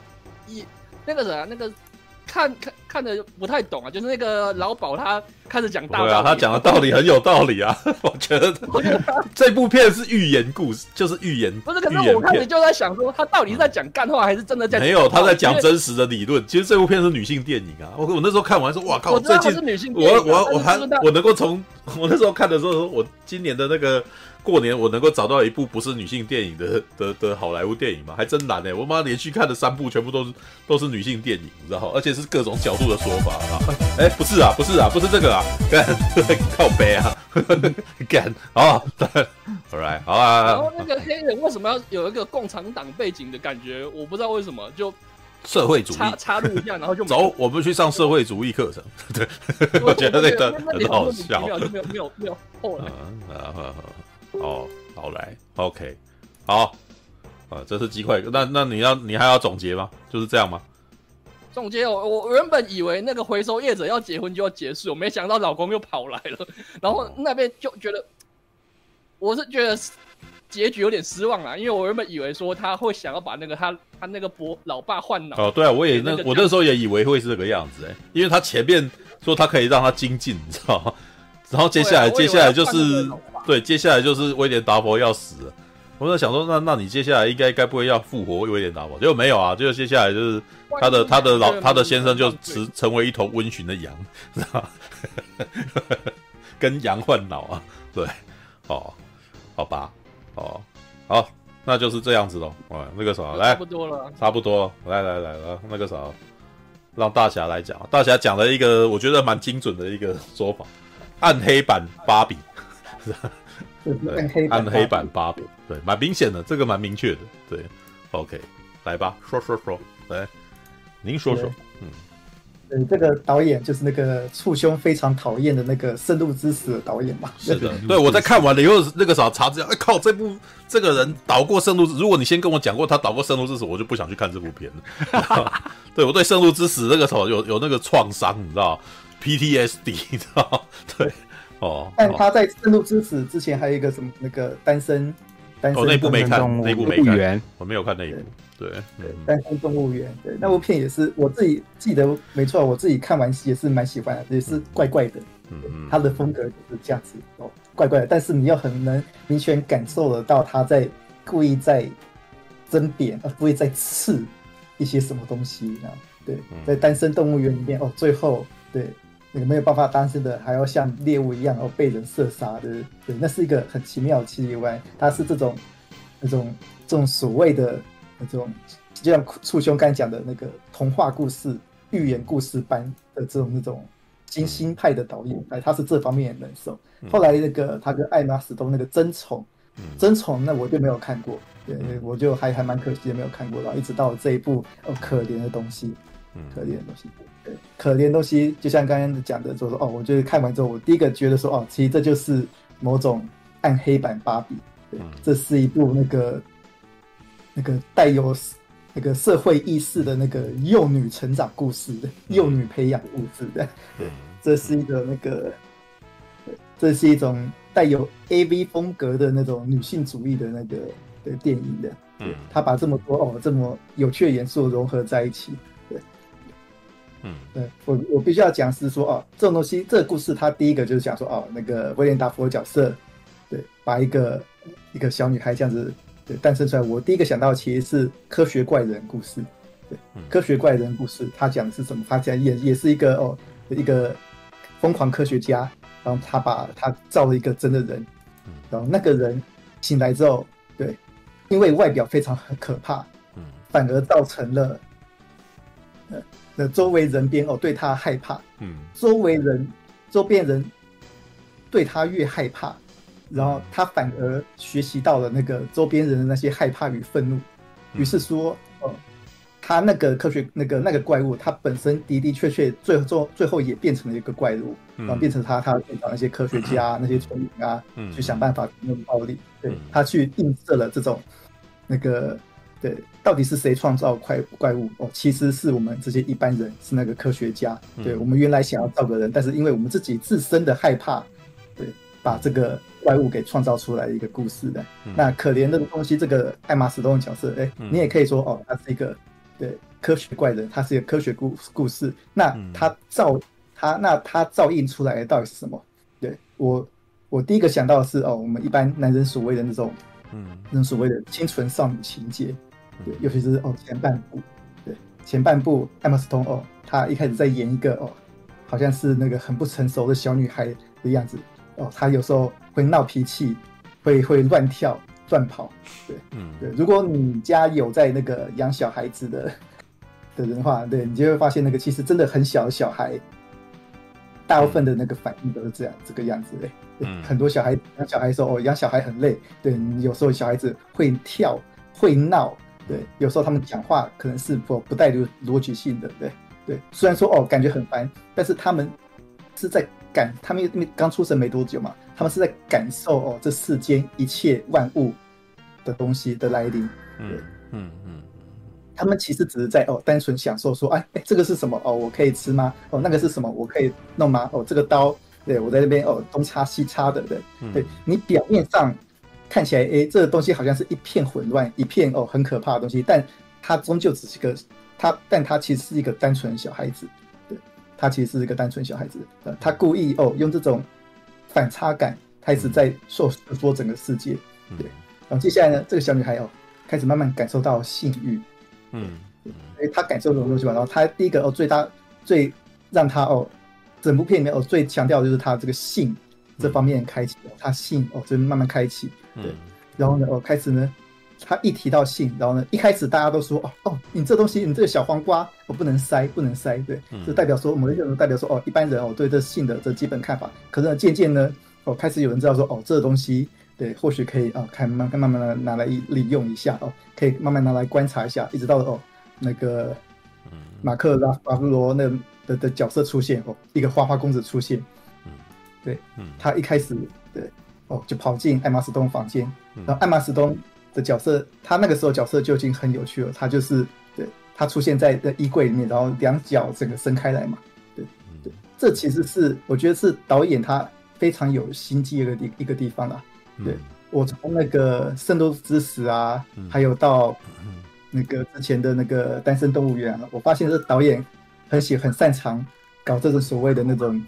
一那个啥，那个看看看的不太懂啊。就是那个老鸨他开始讲大道理，对啊，他讲的道理很有道理啊。我觉得 这部片是寓言故事，就是寓言。不是，可是我开始就在想说，他到底是在讲干话，还是真的在讲？没有，他在讲真实的理论。其实这部片是女性电影啊。我我那时候看完说，哇靠，最近我我我还我能够从。我那时候看的时候，我今年的那个过年，我能够找到一部不是女性电影的的的好莱坞电影吗？还真难哎！我妈连续看了三部，全部都是都是女性电影，你知道？而且是各种角度的说法啊！哎，不是啊，不是啊，不是这个啊，干靠北啊，干 好，All right，好啊。然后那个黑人为什么要有一个共产党背景的感觉？我不知道为什么就。社会主义插插入一下，然后就走，我们去上社会主义课程。对，我觉得那个很好笑，没有没有没有没有后来。哦，好来，OK，好啊，这是机会。那那你要你还要总结吗？就是这样吗？总结我我原本以为那个回收业者要结婚就要结束，没想到老公又跑来了，然后那边就觉得，我是觉得结局有点失望啦，因为我原本以为说他会想要把那个他他那个伯老爸换脑。哦，对啊，我也那我那时候也以为会是这个样子哎，因为他前面说他可以让他精进，你知道吗？然后接下来接下来就是对，接下来就是威廉达佛要死了。我在想说，那那你接下来应该该不会要复活威廉达佛？结果没有啊，就接下来就是。他的他的老他的先生就成成为一头温驯的羊，知 道跟羊换脑啊，对，哦，好吧，哦，好，那就是这样子喽。啊，那个啥，来，差不多了，差不多，来来来来，那个啥，让大侠来讲。大侠讲了一个我觉得蛮精准的一个说法，暗黑版芭比，对，暗黑版芭比，对，蛮明显的，这个蛮明确的，对，OK，来吧，说说说，来。您说说，嗯，嗯，这个导演就是那个簇兄非常讨厌的那个《圣路之死》的导演嘛？是的，对，我在看完了以后，那个啥查资料，哎靠，这部这个人导过《圣路之》，如果你先跟我讲过他导过《圣路之死》，我就不想去看这部片了。对，我对《圣路之死》那个时候有有那个创伤，你知道？PTSD，你知道？对，哦。但他在《圣路之死》之前还有一个什么那个单身，单身哦，那部没看，那部没看，我没有看那一部。对，对，单身动物园，对，那部片也是我自己记得没错，我自己看完也是蛮喜欢的，也是怪怪的，嗯嗯，他的风格就是这样子哦，怪怪的，但是你又很能明显感受得到他在故意在争辩，而不会在刺一些什么东西，啊，对，在单身动物园里面哦，最后对那个没有办法单身的还要像猎物一样哦被人射杀的，对，那是一个很奇妙的奇观，他是这种那种这种所谓的。那种就像簇兄刚才讲的那个童话故事、寓言故事般的这种那种金星派的导演，哎，他是这方面的人手。后来那个他跟艾玛史东那个争宠，争宠那我就没有看过，对，我就还还蛮可惜的没有看过。然后一直到这一部哦，可怜的东西，可怜的东西，对，可怜的东西，就像刚刚讲的，就是说哦，我觉得看完之后，我第一个觉得说哦，其实这就是某种暗黑版芭比，对，这是一部那个。那个带有那个社会意识的那个幼女成长故事的幼女培养故事的，对，这是一个那个，这是一种带有 AV 风格的那种女性主义的那个的电影的，嗯，他把这么多哦这么有趣的元素融合在一起，对，嗯，对我我必须要讲是说哦，这种东西这个故事，它第一个就是讲说哦，那个威廉达佛角色，对，把一个一个小女孩这样子对。诞生出来，我第一个想到其实是科学怪人故事。对，科学怪人故事，他讲的是什么？他讲也也是一个哦，一个疯狂科学家，然后他把他造了一个真的人，然后那个人醒来之后，对，因为外表非常很可怕，反而造成了呃，那周围人边哦对他害怕，嗯，周围人周边人对他越害怕。然后他反而学习到了那个周边人的那些害怕与愤怒，于是说，呃，他那个科学那个那个怪物，他本身的的确确最后最后也变成了一个怪物，然后变成他他去找那些科学家那些村民啊，去想办法用暴力，对，他去映射了这种那个对，到底是谁创造怪怪物？哦，其实是我们这些一般人，是那个科学家，对，我们原来想要造个人，但是因为我们自己自身的害怕，对，把这个。怪物给创造出来的一个故事的，嗯、那可怜的东西，这个艾玛史东的角色，哎、欸，嗯、你也可以说哦，他是一个对科学怪人，他是一个科学故故事。那他造他那他造印出来的到底是什么？对我我第一个想到的是哦，我们一般男人所谓的那种，嗯，那种所谓的清纯少女情节，对，尤其是哦前半部，对前半部艾玛斯通哦，她一开始在演一个哦，好像是那个很不成熟的小女孩的样子。哦，她有时候会闹脾气，会会乱跳乱跑，对，嗯，对。如果你家有在那个养小孩子的的人的话，对，你就会发现那个其实真的很小的小孩，大部分的那个反应都是这样、嗯、这个样子的。嗯，很多小孩养小孩说哦，养小孩很累，对，你有时候小孩子会跳会闹，对，有时候他们讲话可能是不不带有逻辑性的，对对。虽然说哦感觉很烦，但是他们是在感，他们因为刚出生没多久嘛，他们是在感受哦这世间一切万物的东西的来临，对，嗯嗯。嗯他们其实只是在哦，单纯享受说，哎哎，这个是什么哦？我可以吃吗？哦，那个是什么？我可以弄吗？哦，这个刀，对我在那边哦，东插西插的，对，嗯、对你表面上看起来，哎，这个东西好像是一片混乱，一片哦很可怕的东西，但它终究只是个他，但他其实是一个单纯小孩子，对，他其实是一个单纯小孩子，呃，他故意哦用这种反差感开始在说说整个世界，对，然后接下来呢，这个小女孩哦开始慢慢感受到性欲。嗯，哎，她感受这种东西吧。然后她第一个哦，最大最让她哦，整部片里面哦最强调的就是她这个性这方面开启，嗯、他性哦就慢慢开启。对，嗯、然后呢我开始呢，他一提到性，然后呢一开始大家都说哦哦，你这东西你这个小黄瓜我不能塞不能塞，对，嗯、就代表说某一些人代表说哦一般人哦对这性的这基本看法。可是呢渐渐呢哦开始有人知道说哦这个东西。对，或许可以啊，看慢慢慢慢拿来利用一下哦，可以慢慢拿来观察一下，一直到哦那个马克拉法夫罗那的的角色出现哦，一个花花公子出现，嗯，对，嗯，他一开始对哦就跑进艾玛斯东房间，然后艾玛斯东的角色，他那个时候角色就已经很有趣了，他就是对他出现在衣柜里面，然后两脚整个伸开来嘛，对对，这其实是我觉得是导演他非常有心机的一个地一个地方啦。对，我从那个《圣斗之死》啊，嗯、还有到那个之前的那个《单身动物园》啊，我发现这导演很喜很擅长搞这种所谓的那种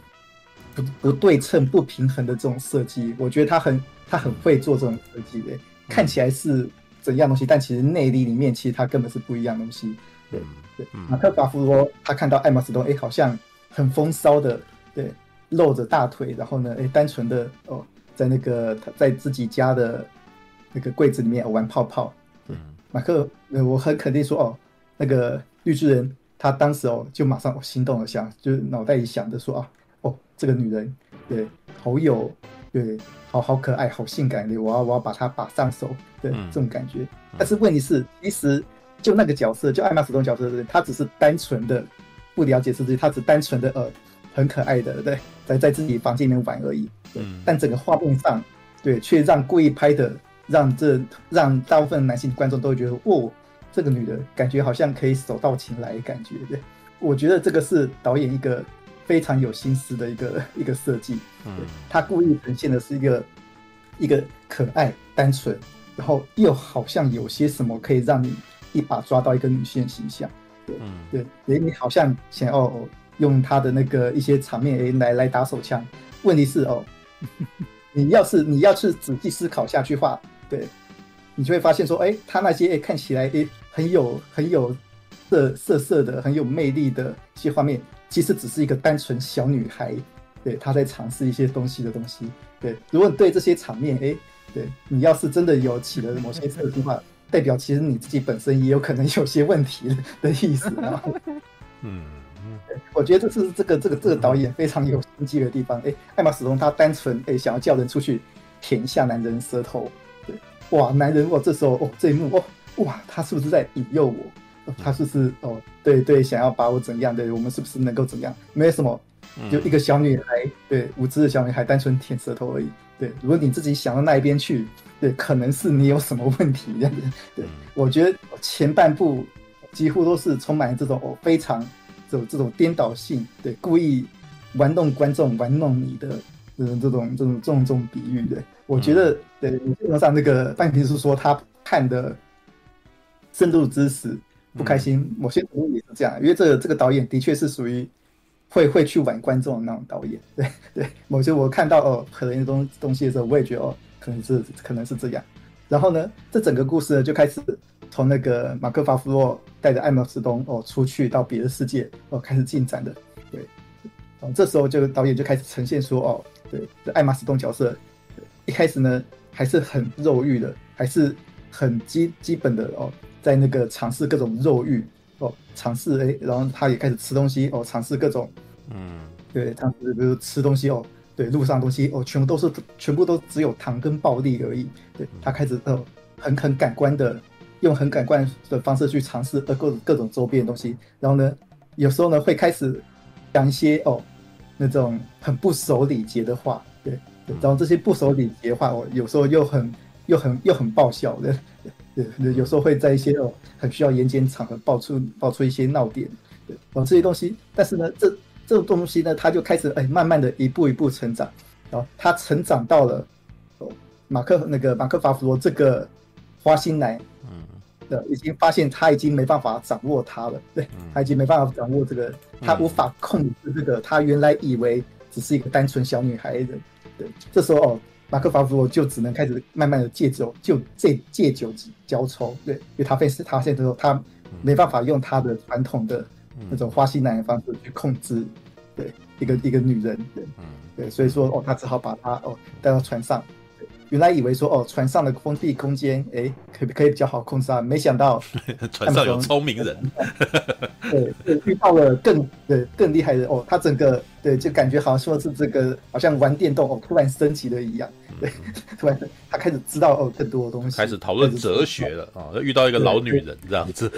不不对称、不平衡的这种设计。我觉得他很他很会做这种设计的，看起来是怎样东西，但其实内里里面其实他根本是不一样东西。对对，马克·法夫罗他看到艾玛斯东，哎，好像很风骚的，对，露着大腿，然后呢，哎，单纯的哦。在那个他在自己家的那个柜子里面玩泡泡，对，马克，我很肯定说哦，那个绿巨人他当时哦就马上心动了，想就脑袋里想着说啊，哦这个女人对好有对好好可爱好性感的，我要我要把她把上手，对这种感觉。但是问题是，其实就那个角色，就艾玛史东角色，她只是单纯的不了解自己，她只单纯的呃。很可爱的，对，在在自己房间里面玩而已。嗯，但整个画面上，对，却让故意拍的，让这让大部分男性观众都会觉得，哦，这个女的感觉好像可以手到擒来的感觉。对，我觉得这个是导演一个非常有心思的一个 一个设计。嗯，他故意呈现的是一个一个可爱、单纯，然后又好像有些什么可以让你一把抓到一个女性形象。对，对，诶，你好像想要。用他的那个一些场面诶来来打手枪，问题是哦，你要是你要是仔细思考下去的话，对，你就会发现说，哎，他那些诶看起来诶很有很有色色色的很有魅力的一些画面，其实只是一个单纯小女孩，对，她在尝试一些东西的东西，对。如果你对这些场面，哎，对你要是真的有起了某些色的话，代表其实你自己本身也有可能有些问题的意思啊，嗯。我觉得这是这个这个这个导演非常有心机的地方。哎，艾玛史东他单纯哎想要叫人出去舔一下男人舌头，对，哇，男人哇，这时候哦这一幕哦哇，他是不是在引诱我？哦、他是不是哦对对，想要把我怎样？对，我们是不是能够怎样？没有什么，就一个小女孩，对，无知的小女孩单纯舔舌头而已。对，如果你自己想到那一边去，对，可能是你有什么问题这样子。对，我觉得前半部几乎都是充满了这种哦非常。这种这种颠倒性，对，故意玩弄观众、玩弄你的这种、这种、这种、这种、这种比喻对，我觉得，对，基本上那个半瓶是说他看的《圣斗之死》不开心，某些程度也是这样，因为这个这个导演的确是属于会会去玩观众的那种导演，对对，某些我看到哦可能的东东西的时候，我也觉得哦，可能是可能是这样，然后呢，这整个故事呢就开始。从那个马克·法夫洛带着艾玛斯东哦出去到别的世界哦开始进展的，对，哦这时候就导演就开始呈现说哦，对，这艾玛斯东角色一开始呢还是很肉欲的，还是很基基本的哦，在那个尝试各种肉欲哦，尝试哎，然后他也开始吃东西哦，尝试各种嗯，对，尝试比如吃东西哦，对，路上东西哦，全部都是全部都只有糖跟暴力而已，对他开始哦很很感官的。用很感官的方式去尝试呃各各种周边的东西，然后呢，有时候呢会开始讲一些哦那种很不守礼节的话，对，然后这些不守礼节的话，我有时候又很又很又很爆笑的，对，有时候会在一些哦很需要严谨场合爆出爆出一些闹点，对，然后这些东西，但是呢，这这种东西呢，他就开始哎慢慢的一步一步成长，然后他成长到了哦马克那个马克法弗罗这个花心男。嗯，的已经发现他已经没办法掌握他了，对，他已经没办法掌握这个，他无法控制这个，他原来以为只是一个单纯小女孩的，对，这时候哦，马克法夫罗就只能开始慢慢的戒酒，就借借酒浇愁，对，因为他发现他现在说他没办法用他的传统的那种花心男人方式去控制，对，一个一个女人，对，对，所以说哦，他只好把她哦带到船上。原来以为说哦，船上的封闭空间，哎，可可以比较好控制啊，没想到 船上有聪明人，对对，遇到了更对更厉害的哦，他整个对就感觉好像说是这个，好像玩电动哦，突然升级了一样，对，突然他开始知道哦更多的东西，开始讨论哲学了啊，遇到一个老女人这样子。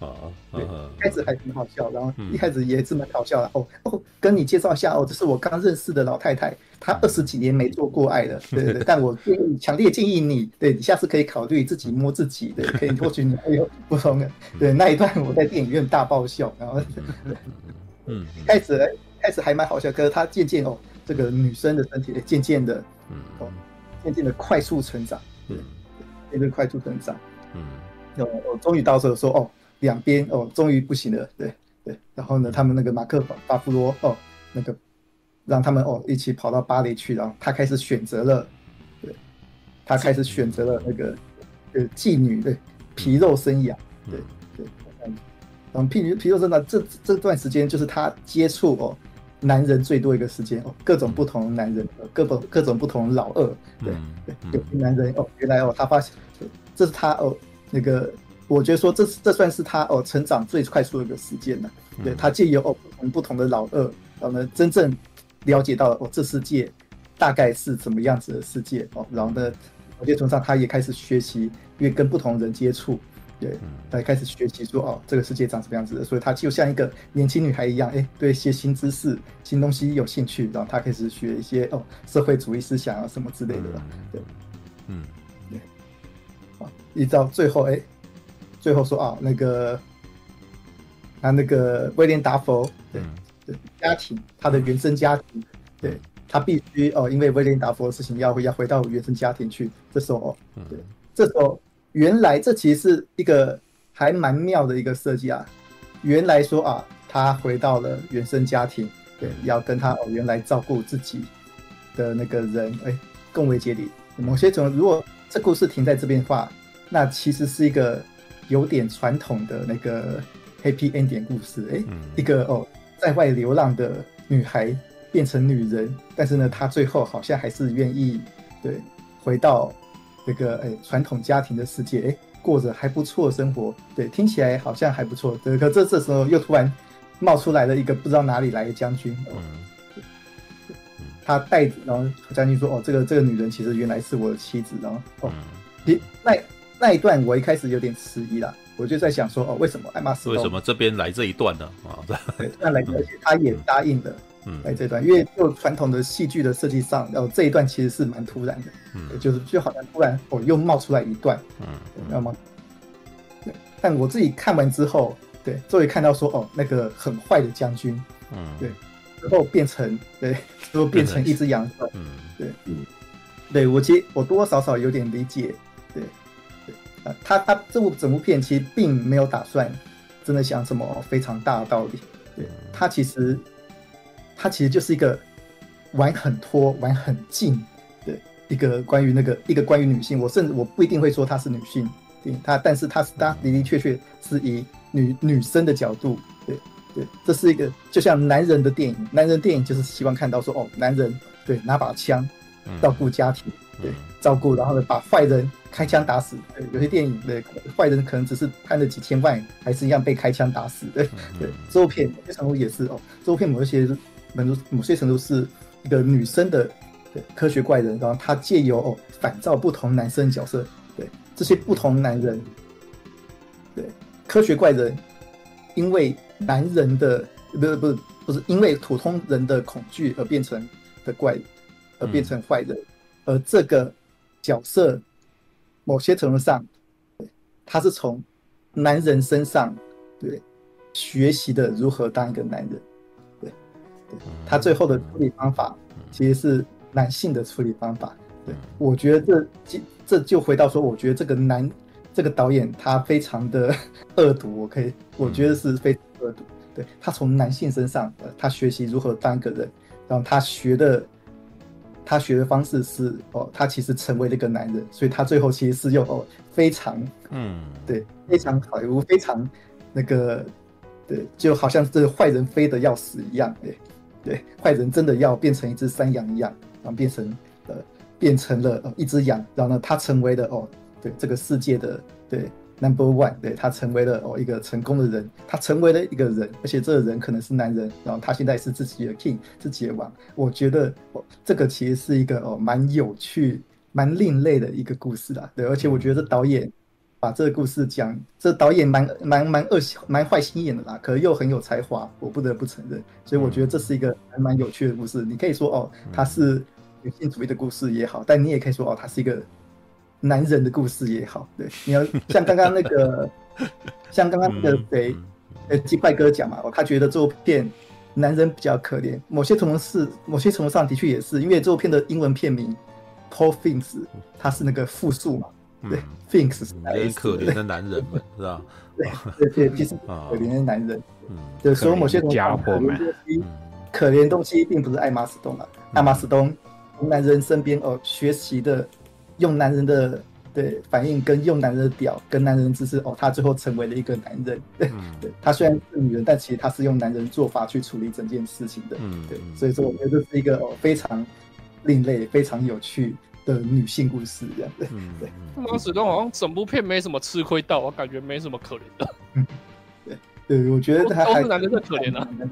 啊，对，开始还挺好笑，然后一开始也是蛮搞笑的。哦哦，跟你介绍一下哦，这是我刚认识的老太太，她二十几年没做过爱了，对对对。但我建议，强烈建议你，对你下次可以考虑自己摸自己，的，可以或许你会有不同的。对，那一段我在电影院大爆笑，然后，嗯，开始开始还蛮好笑，可是她渐渐哦，这个女生的身体渐渐的，嗯，哦，渐渐的快速成长，嗯，渐渐快速成长，嗯，哦，我终于到时候说哦。两边哦，终于不行了，对对，然后呢，他们那个马克法巴夫罗哦，那个让他们哦一起跑到巴黎去，然后他开始选择了，对，他开始选择了那个呃妓女对皮肉生涯，对对，然后皮皮肉生涯这这段时间就是他接触哦男人最多一个时间哦，各种不同男人，各种各种不同老二，对对，有些男人哦，原来哦他发现这是他哦那个。我觉得说这是这算是他哦成长最快速的一个时间了，对，他借由哦不同不同的老二，然后呢真正了解到了哦这世界大概是怎么样子的世界哦，然后呢，我觉得从上他也开始学习，因为跟不同人接触，对，他开始学习说哦这个世界长什么样子的，所以他就像一个年轻女孩一样，哎，对一些新知识、新东西有兴趣，然后他开始学一些哦社会主义思想啊什么之类的，对，嗯，对，啊，一直到最后哎。最后说啊，那个他那个威廉达佛，对，对家庭，他的原生家庭，对他必须哦，因为威廉达佛的事情要要回到原生家庭去。这时候哦，对，这时候原来这其实是一个还蛮妙的一个设计啊。原来说啊，他回到了原生家庭，对，要跟他哦原来照顾自己的那个人哎共为结离。某些种如果这故事停在这边的话，那其实是一个。有点传统的那个 happy ending 故事，哎、欸，嗯、一个哦，在外流浪的女孩变成女人，但是呢，她最后好像还是愿意对回到这个哎传统家庭的世界，哎、欸，过着还不错的生活，对，听起来好像还不错。对，可这这时候又突然冒出来了一个不知道哪里来的将军，哦、嗯，他带，然后将军说：“哦，这个这个女人其实原来是我的妻子。”然后哦，那。那一段我一开始有点迟疑了，我就在想说哦，为什么艾玛斯？为什么这边来这一段呢？啊，对，那来，而且他也答应了，嗯，来这段，因为就传统的戏剧的设计上，然后这一段其实是蛮突然的，嗯，就是就好像突然哦又冒出来一段，嗯，知道吗？对，但我自己看完之后，对，终于看到说哦，那个很坏的将军，嗯，对，然后变成对，之后变成一只羊，嗯，对，嗯，对我其实我多多少少有点理解，对。啊，他他这部整部片其实并没有打算真的讲什么非常大的道理，对，他其实他其实就是一个玩很拖、玩很近的一个关于那个一个关于女性，我甚至我不一定会说她是女性，对，她，但是她是她的的确确是以女女生的角度，对对，这是一个就像男人的电影，男人电影就是希望看到说哦，男人对拿把枪照顾家庭。对，照顾，然后呢，把坏人开枪打死。对，有些电影的坏人可能只是贪了几千万，还是一样被开枪打死。对，对，这部片某些程度也是哦，这部片某些某某些程度是一个女生的对科学怪人，然后她借由哦反照不同男生角色，对这些不同男人，对科学怪人，因为男人的不是不是不是因为普通人的恐惧而变成的怪，而变成坏人，嗯、而这个角色某些程度上，他是从男人身上对学习的如何当一个男人，对对，他最后的处理方法其实是男性的处理方法。对，我觉得这这这就回到说，我觉得这个男这个导演他非常的 恶毒，我可以我觉得是非常恶毒。对，他从男性身上，呃，他学习如何当一个人，然后他学的他学的方式是哦，他其实成为了一个男人，所以他最后其实是用哦非常嗯对非常好莱坞非常那个对，就好像这个坏人非得要死一样，对对，坏人真的要变成一只山羊一样，然后变成呃。变成了一只羊，然后呢，他成为了哦，对这个世界的对 number one，对他成为了哦一个成功的人，他成为了一个人，而且这个人可能是男人，然后他现在是自己的 king，自己的王。我觉得哦，这个其实是一个哦蛮有趣、蛮另类的一个故事啦。对，而且我觉得这导演把这个故事讲，这导演蛮蛮蛮恶心、蛮坏心眼的啦，可是又很有才华，我不得不承认。所以我觉得这是一个还蛮有趣的故事。你可以说哦，他是。女性主义的故事也好，但你也可以说哦，他是一个男人的故事也好。对，你要像刚刚那个，像刚刚那个谁，呃，鸡块哥讲嘛，哦，他觉得这部片男人比较可怜。某些程度是，某些程度上的确也是，因为这部片的英文片名 Poor Things，它是那个复数嘛，对，Things 是可怜的男人们，是吧？对对对，其实可怜的男人，嗯，对，所以某些家伙们，可怜东西并不是爱马仕东啊，爱马仕东。从男人身边哦，学习的用男人的对反应跟用男人的屌跟男人的姿势哦，他最后成为了一个男人。对，嗯、对他虽然是女人，但其实他是用男人做法去处理整件事情的。嗯，对，所以说我觉得这是一个哦非常另类、非常有趣的女性故事这样。对，嗯、对。马史东好像整部片没什么吃亏到，我感觉没什么可怜的。对，对，我觉得他还都是男人最可怜的。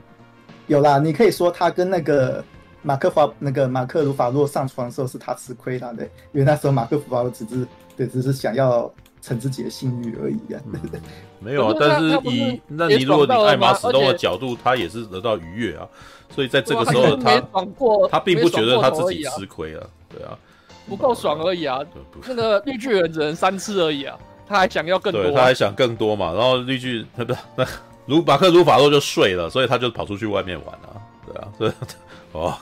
有啦，你可以说他跟那个。马克法那个马克鲁法洛上床的时候是他吃亏了，对，因为那时候马克鲁法洛只是对，只是想要逞自己的性欲而已啊。对对对，没有啊，但是以那你如果你艾玛史东的角度，他也是得到愉悦啊，所以在这个时候他他并不觉得他自己吃亏啊，对啊，不够爽而已啊。那个绿巨人只能三次而已啊，他还想要更多，他还想更多嘛。然后绿巨 那不那卢马克鲁法洛就睡了，所以他就跑出去外面玩了，对啊，所以 哦。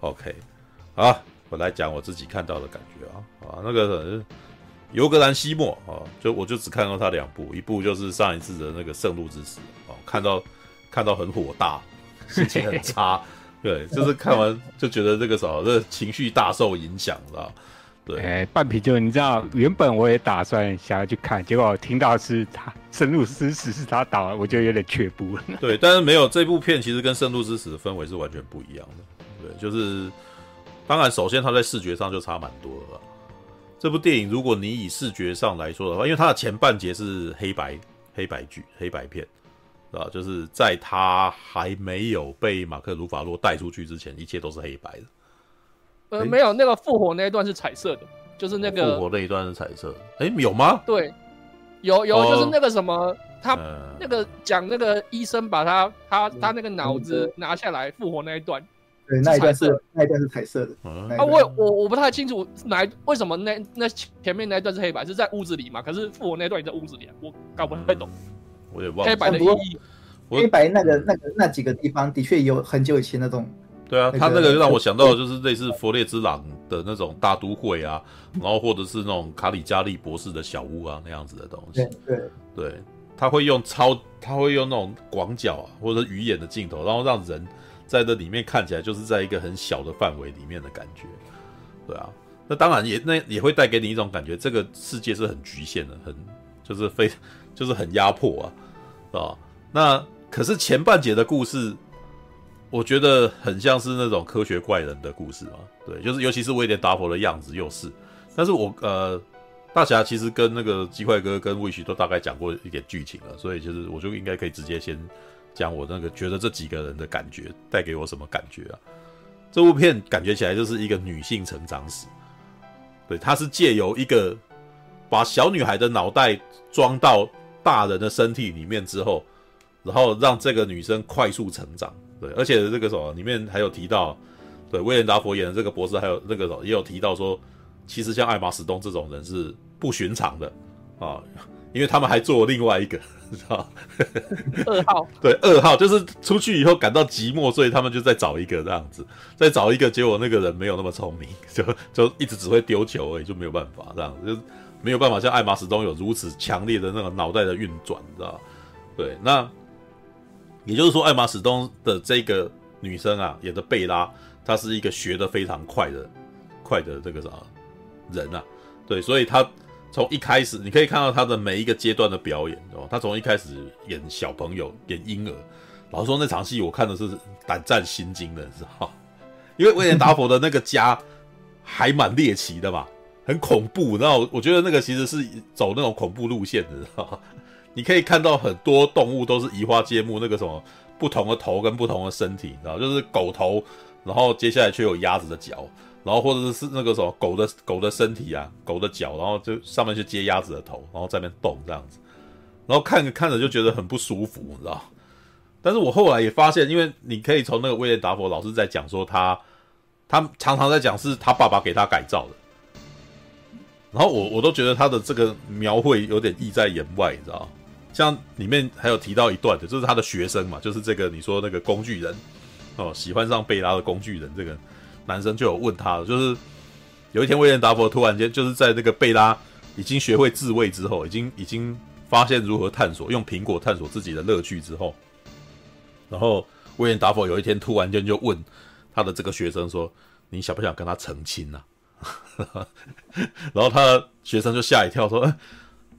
OK，啊，我来讲我自己看到的感觉啊啊，那个尤格兰西莫啊，就我就只看到他两部，一部就是上一次的那个《圣路之死》啊，看到看到很火大，心情很差，对，就是看完就觉得这个时候这个情绪大受影响，知道？对，哎，半啤酒，你知道，原本我也打算想要去看，结果我听到是他《圣路之死》是他导，我就有点却步了。对，但是没有这部片，其实跟《圣路之死》的氛围是完全不一样的。对，就是，当然，首先它在视觉上就差蛮多了。这部电影，如果你以视觉上来说的话，因为它的前半节是黑白黑白剧、黑白片，啊？就是在他还没有被马克·鲁法洛带出去之前，一切都是黑白的。呃，没有，那个复活那一段是彩色的，就是那个复活那一段是彩色的。哎，有吗？对，有有，就是那个什么。他那个讲那个医生把他他他那个脑子拿下来复活那一段，对，那一段是那一段是彩色的。啊，我我我不太清楚哪为什么那那前面那一段是黑白，是在屋子里嘛？可是复活那一段也在屋子里，啊我搞不太懂。我也忘了黑白的意义。黑白那个那个那几个地方的确有很久以前那种。对啊，他那个让我想到的就是类似佛列兹朗的那种大都会啊，然后或者是那种卡里加利博士的小屋啊那样子的东西。对对。他会用超，他会用那种广角啊，或者鱼眼的镜头，然后让人在这里面看起来就是在一个很小的范围里面的感觉，对啊，那当然也那也会带给你一种感觉，这个世界是很局限的，很就是非 就是很压迫啊，啊，那可是前半节的故事，我觉得很像是那种科学怪人的故事嘛，对，就是尤其是威廉达佛的样子又是，但是我呃。大侠其实跟那个鸡块哥跟魏旭都大概讲过一点剧情了，所以其实我就应该可以直接先讲我那个觉得这几个人的感觉带给我什么感觉啊？这部片感觉起来就是一个女性成长史，对，它是借由一个把小女孩的脑袋装到大人的身体里面之后，然后让这个女生快速成长。对，而且这个什么里面还有提到，对，威廉达佛演的这个博士，还有那个什么也有提到说，其实像艾玛史东这种人是不寻常的啊，因为他们还做了另外一个，知道二号，对，二号就是出去以后感到寂寞，所以他们就再找一个这样子，再找一个，结果那个人没有那么聪明，就就一直只会丢球而已，就没有办法这样子，就没有办法像艾玛史东有如此强烈的那个脑袋的运转，你知道对，那。也就是说，艾玛史东的这个女生啊，演的贝拉，她是一个学的非常快的、快的这个啥人啊？对，所以她从一开始，你可以看到他的每一个阶段的表演哦。他从一开始演小朋友、演婴儿，老实说那场戏我看的是胆战心惊的，你知道？因为威廉达佛的那个家还蛮猎奇的嘛，很恐怖。然后我觉得那个其实是走那种恐怖路线的，知道？你可以看到很多动物都是移花接木，那个什么不同的头跟不同的身体，然后就是狗头，然后接下来却有鸭子的脚，然后或者是那个什么狗的狗的身体啊，狗的脚，然后就上面去接鸭子的头，然后在那边动这样子，然后看着看着就觉得很不舒服，你知道？但是我后来也发现，因为你可以从那个威廉达佛老师在讲说他，他常常在讲是他爸爸给他改造的。然后我我都觉得他的这个描绘有点意在言外，你知道？像里面还有提到一段的，就是他的学生嘛，就是这个你说那个工具人哦，喜欢上贝拉的工具人，这个男生就有问他了，就是有一天威廉达佛突然间就是在那个贝拉已经学会自卫之后，已经已经发现如何探索用苹果探索自己的乐趣之后，然后威廉达佛有一天突然间就问他的这个学生说：“你想不想跟他成亲呢？” 然后他学生就吓一跳说。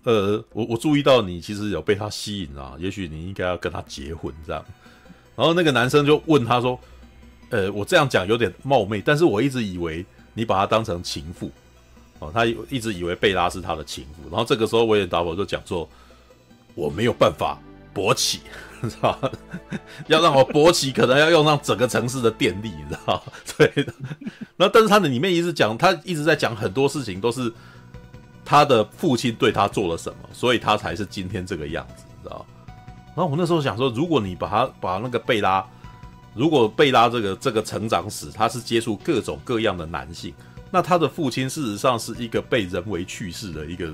呃，我我注意到你其实有被他吸引啊，也许你应该要跟他结婚这样。然后那个男生就问他说：“呃，我这样讲有点冒昧，但是我一直以为你把他当成情妇哦，他一直以为贝拉是他的情妇。”然后这个时候威廉达佛就讲说：“我没有办法勃起，知道吧？要让我勃起，可能要用上整个城市的电力，你知道？对的。然后但是他的里面一直讲，他一直在讲很多事情都是。”他的父亲对他做了什么，所以他才是今天这个样子，你知道？然后我那时候想说，如果你把他把那个贝拉，如果贝拉这个这个成长史，他是接触各种各样的男性，那他的父亲事实上是一个被人为去世的一个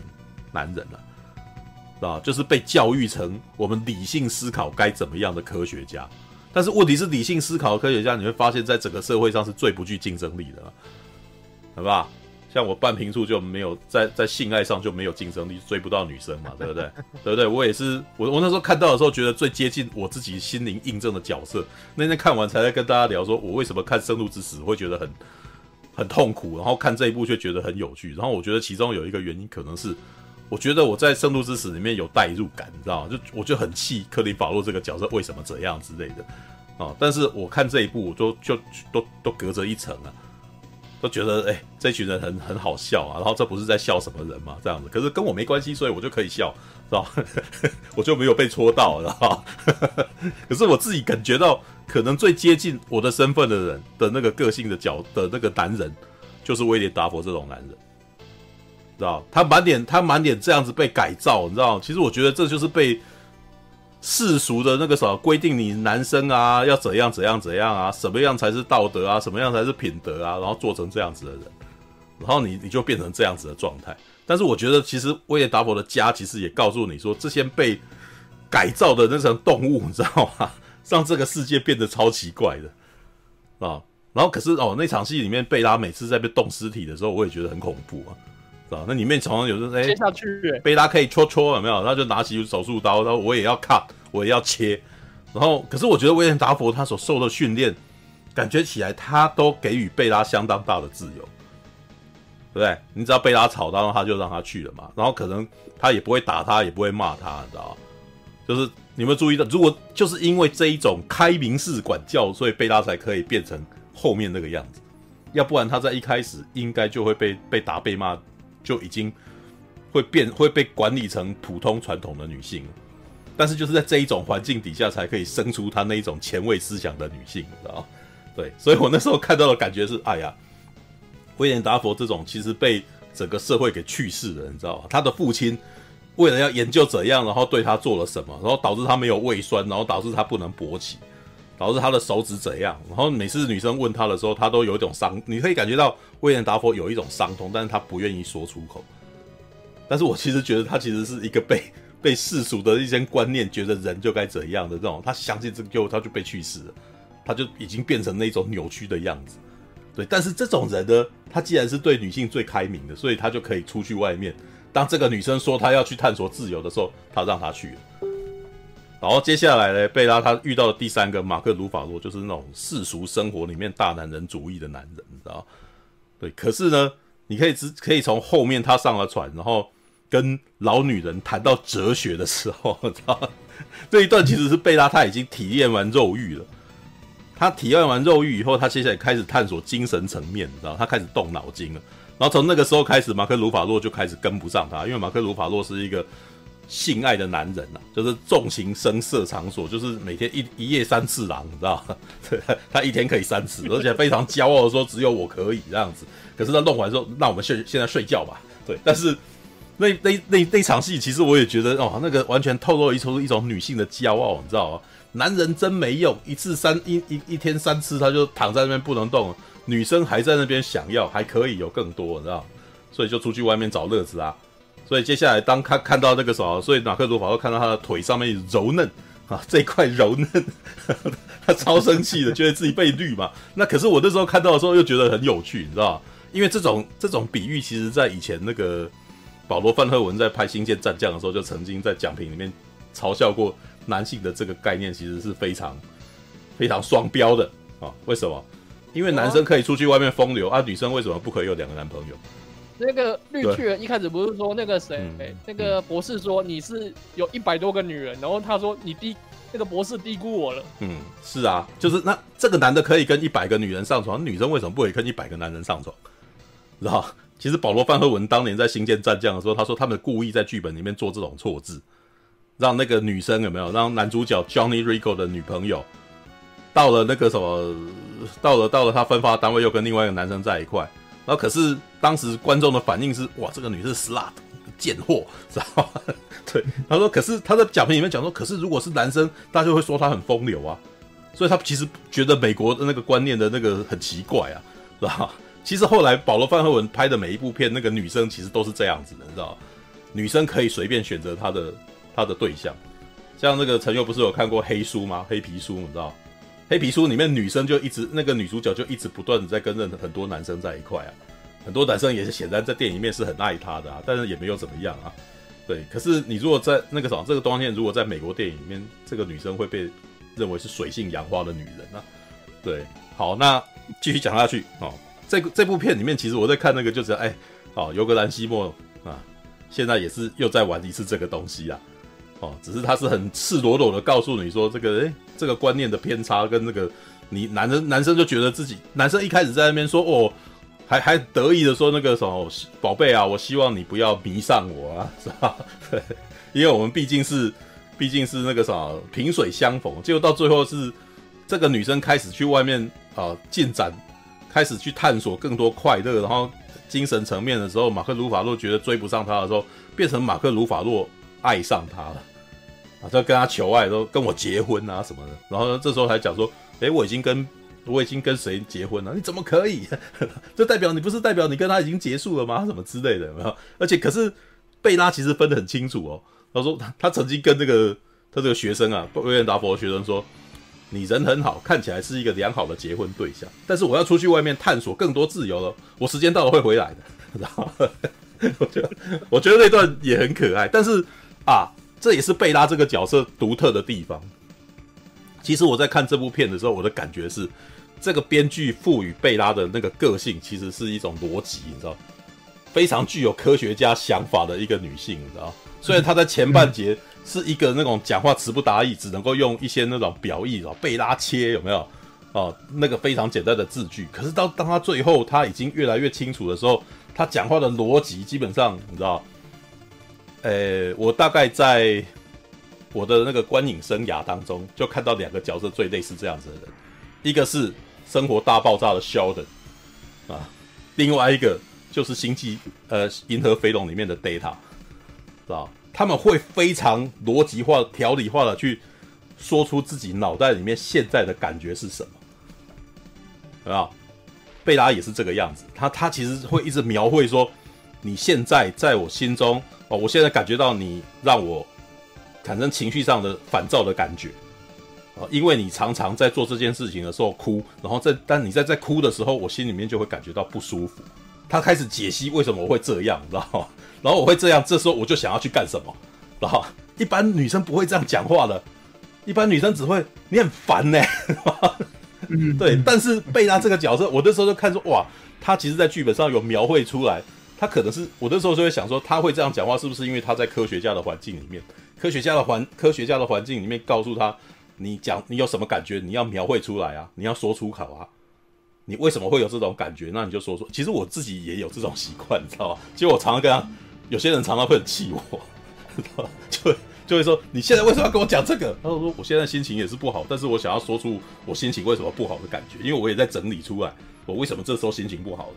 男人了，啊，就是被教育成我们理性思考该怎么样的科学家。但是问题是，理性思考的科学家，你会发现在整个社会上是最不具竞争力的，好不好？像我半瓶醋就没有在在性爱上就没有竞争力，追不到女生嘛，对不对？对不对？我也是，我我那时候看到的时候，觉得最接近我自己心灵印证的角色。那天看完才在跟大家聊，说我为什么看《生路之死》会觉得很很痛苦，然后看这一部却觉得很有趣。然后我觉得其中有一个原因，可能是我觉得我在《生路之死》里面有代入感，你知道吗？就我就很气克里法洛这个角色为什么这样之类的啊。但是我看这一部，我都就都都隔着一层啊。都觉得哎、这群人很很好笑啊，然后这不是在笑什么人吗？这样子，可是跟我没关系，所以我就可以笑，是吧？我就没有被戳到，知道 可是我自己感觉到，可能最接近我的身份的人的那个个性的角的那个男人，就是威廉达佛这种男人，知道他满脸他满脸这样子被改造，你知道？其实我觉得这就是被。世俗的那个什么规定，你男生啊要怎样怎样怎样啊，什么样才是道德啊，什么样才是品德啊，然后做成这样子的人，然后你你就变成这样子的状态。但是我觉得，其实威廉达佛的家其实也告诉你说，这些被改造的那层动物，你知道吗？让这个世界变得超奇怪的啊。然后可是哦，那场戏里面贝拉每次在被动尸体的时候，我也觉得很恐怖啊。是吧？那里面常常有人哎，接下去，贝拉可以戳戳有没有？然后就拿起手术刀，然后我也要 cut，我也要切。然后，可是我觉得威廉达佛他所受的训练，感觉起来他都给予贝拉相当大的自由，对不对？你只要贝拉吵到，他就让他去了嘛。然后可能他也不会打他，也不会骂他，你知道？就是你有没有注意到，如果就是因为这一种开明式管教，所以贝拉才可以变成后面那个样子。要不然他在一开始应该就会被被打被骂。就已经会变会被管理成普通传统的女性，但是就是在这一种环境底下，才可以生出她那一种前卫思想的女性，你知道？对，所以我那时候看到的感觉是，哎呀，威廉达佛这种其实被整个社会给去世了，你知道吗？他的父亲为了要研究怎样，然后对他做了什么，然后导致他没有胃酸，然后导致他不能勃起，导致他的手指怎样。然后每次女生问他的时候，他都有一种伤，你可以感觉到威廉达佛有一种伤痛，但是他不愿意说出口。但是我其实觉得他其实是一个被被世俗的一些观念，觉得人就该怎样的这种，他相信这个就他就被去世了，他就已经变成那种扭曲的样子。对，但是这种人呢，他既然是对女性最开明的，所以他就可以出去外面。当这个女生说她要去探索自由的时候，他让她去了。然后接下来呢，贝拉他遇到的第三个马克鲁法洛，就是那种世俗生活里面大男人主义的男人，你知道？对，可是呢，你可以只可以从后面他上了船，然后。跟老女人谈到哲学的时候，你知道这一段其实是贝拉他已经体验完肉欲了。他体验完肉欲以后，他接下来开始探索精神层面，你知道他开始动脑筋了。然后从那个时候开始，马克鲁法洛就开始跟不上他，因为马克鲁法洛是一个性爱的男人呐、啊，就是重情声色场所，就是每天一一夜三次郎，你知道 对，他一天可以三次，而且非常骄傲的说只有我可以这样子。可是他弄完之后，那我们现现在睡觉吧。对，但是。那那那那场戏，其实我也觉得哦，那个完全透露一出一种女性的骄傲，你知道吗？男人真没用，一次三一一一天三次，他就躺在那边不能动，女生还在那边想要，还可以有更多，你知道？所以就出去外面找乐子啊。所以接下来当他看到那个什么，所以马克鲁法洛看到他的腿上面柔嫩啊，这块柔嫩，他超生气的，觉得自己被绿嘛。那可是我那时候看到的时候又觉得很有趣，你知道？因为这种这种比喻，其实在以前那个。保罗·范赫文在拍《星舰战将》的时候，就曾经在讲评里面嘲笑过男性的这个概念，其实是非常非常双标的啊！为什么？因为男生可以出去外面风流啊，女生为什么不可以有两个男朋友？那个绿巨人一开始不是说那个谁，嗯、那个博士说你是有一百多个女人，然后他说你低那个博士低估我了。嗯，是啊，就是那这个男的可以跟一百个女人上床，女生为什么不可以跟一百个男人上床？知道？其实保罗·范赫文当年在《星舰战将》的时候，他说他们故意在剧本里面做这种错字，让那个女生有没有让男主角 Johnny Rico 的女朋友到了那个什么，到了到了他分发单位又跟另外一个男生在一块，然后可是当时观众的反应是哇，这个女是 slut 贱货，知道吗？对，他说可是他在讲评里面讲说，可是如果是男生，大家就会说他很风流啊，所以他其实觉得美国的那个观念的那个很奇怪啊，知道吗？其实后来保罗·范赫文拍的每一部片，那个女生其实都是这样子的，你知道吗？女生可以随便选择她的她的对象，像那个陈佑不是有看过黑书吗？黑皮书，你知道？黑皮书里面女生就一直那个女主角就一直不断的在跟任很多男生在一块啊，很多男生也是显然在电影里面是很爱她的啊，但是也没有怎么样啊。对，可是你如果在那个什么这个东西，如果在美国电影里面，这个女生会被认为是水性杨花的女人啊。对，好，那继续讲下去哦。这这部片里面，其实我在看那个，就是哎，哦，尤格兰西莫啊，现在也是又在玩一次这个东西啊，哦，只是他是很赤裸裸的告诉你说，这个哎，这个观念的偏差跟那个你男生男生就觉得自己男生一开始在那边说哦，还还得意的说那个什么宝贝啊，我希望你不要迷上我啊，是吧？对，因为我们毕竟是毕竟是那个什么萍水相逢，结果到最后是这个女生开始去外面啊进展。开始去探索更多快乐，然后精神层面的时候，马克鲁法洛觉得追不上他的时候，变成马克鲁法洛爱上他了，啊，就跟他求爱，说跟我结婚啊什么的。然后呢，这时候还讲说，诶，我已经跟我已经跟谁结婚了？你怎么可以？这代表你不是代表你跟他已经结束了吗？什么之类的，有没有？而且可是贝拉其实分得很清楚哦。他说他他曾经跟这个他这个学生啊，威廉达佛的学生说。你人很好，看起来是一个良好的结婚对象，但是我要出去外面探索更多自由了。我时间到了会回来的。然后 我觉得，我觉得那段也很可爱。但是啊，这也是贝拉这个角色独特的地方。其实我在看这部片的时候，我的感觉是，这个编剧赋予贝拉的那个个性，其实是一种逻辑，你知道，非常具有科学家想法的一个女性，你知道。虽然她在前半节。是一个那种讲话词不达意，只能够用一些那种表意哦，贝拉切有没有？哦，那个非常简单的字句。可是到当他最后他已经越来越清楚的时候，他讲话的逻辑基本上你知道？呃，我大概在我的那个观影生涯当中，就看到两个角色最类似这样子的人，一个是《生活大爆炸》的 Sheldon 啊，另外一个。就是星际呃银河飞龙里面的 Data，知道？他们会非常逻辑化、条理化的去说出自己脑袋里面现在的感觉是什么，啊？贝拉也是这个样子，他他其实会一直描绘说，你现在在我心中哦，我现在感觉到你让我产生情绪上的烦躁的感觉。因为你常常在做这件事情的时候哭，然后在但你在在哭的时候，我心里面就会感觉到不舒服。他开始解析为什么我会这样，知道吗？然后我会这样，这时候我就想要去干什么。然后一般女生不会这样讲话的，一般女生只会你很烦呢。对，但是贝拉这个角色，我那时候就看说哇，他其实在剧本上有描绘出来，他可能是我那时候就会想说，他会这样讲话，是不是因为他在科学家的环境里面，科学家的环科学家的环境里面告诉他。你讲你有什么感觉？你要描绘出来啊！你要说出口啊！你为什么会有这种感觉？那你就说说。其实我自己也有这种习惯，你知道吧？其实我常常跟他，有些人常常会很气我，知道吧？就就会说你现在为什么要跟我讲这个？他 说我现在心情也是不好，但是我想要说出我心情为什么不好的感觉，因为我也在整理出来我为什么这时候心情不好，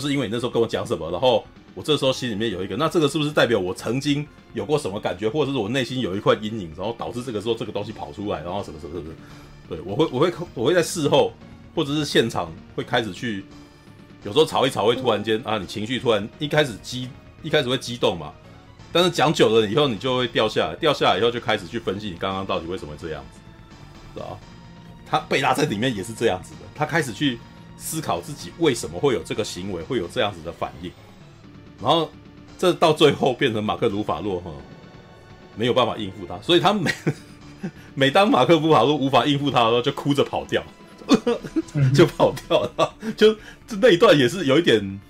是不是因为你那时候跟我讲什么？然后。我这时候心里面有一个，那这个是不是代表我曾经有过什么感觉，或者是我内心有一块阴影，然后导致这个时候这个东西跑出来，然后什么什么什么？对，我会我会我会在事后或者是现场会开始去，有时候吵一吵会突然间啊，你情绪突然一开始激一开始会激动嘛，但是讲久了以后你就会掉下来，掉下来以后就开始去分析你刚刚到底为什么这样子，知道吧？他贝拉在里面也是这样子的，他开始去思考自己为什么会有这个行为，会有这样子的反应。然后，这到最后变成马克·鲁法洛哈没有办法应付他，所以他每 每当马克·鲁法洛无法应付他的时候，就哭着跑掉，就跑掉了。就就那一段也是有一点，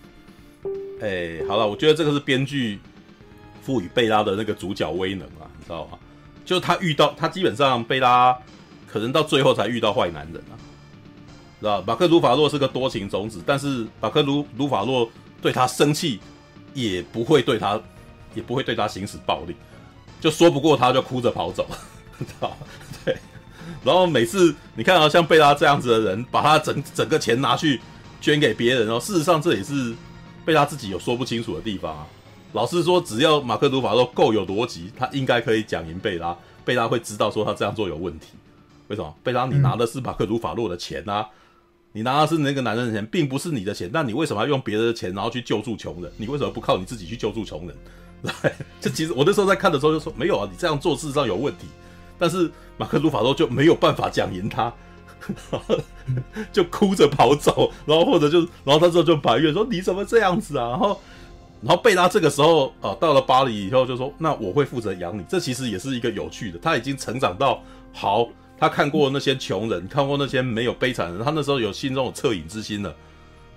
哎，好了，我觉得这个是编剧赋予贝拉的那个主角威能啊，你知道吗？就他遇到他基本上贝拉可能到最后才遇到坏男人啊，知道马克·鲁法洛是个多情种子，但是马克·鲁鲁法洛对他生气。也不会对他，也不会对他行使暴力，就说不过他就哭着跑走，知道 对。然后每次你看到像贝拉这样子的人，把他整整个钱拿去捐给别人，哦事实上这也是贝拉自己有说不清楚的地方啊。老实说，只要马克鲁法洛够有逻辑，他应该可以讲赢贝拉，贝拉会知道说他这样做有问题。为什么？贝拉，你拿的是马克鲁法洛的钱啊。你拿的是那个男人的钱，并不是你的钱，那你为什么要用别人的钱，然后去救助穷人？你为什么不靠你自己去救助穷人？对，这其实我那时候在看的时候就说，没有啊，你这样做事实上有问题。但是马克鲁法洛就没有办法讲赢他，就哭着跑走，然后或者就，然后他之后就埋怨说，你怎么这样子啊？然后，然后贝拉这个时候啊、到了巴黎以后就说，那我会负责养你。这其实也是一个有趣的，他已经成长到好。他看过那些穷人，看过那些没有悲惨人，他那时候有心中有恻隐之心了，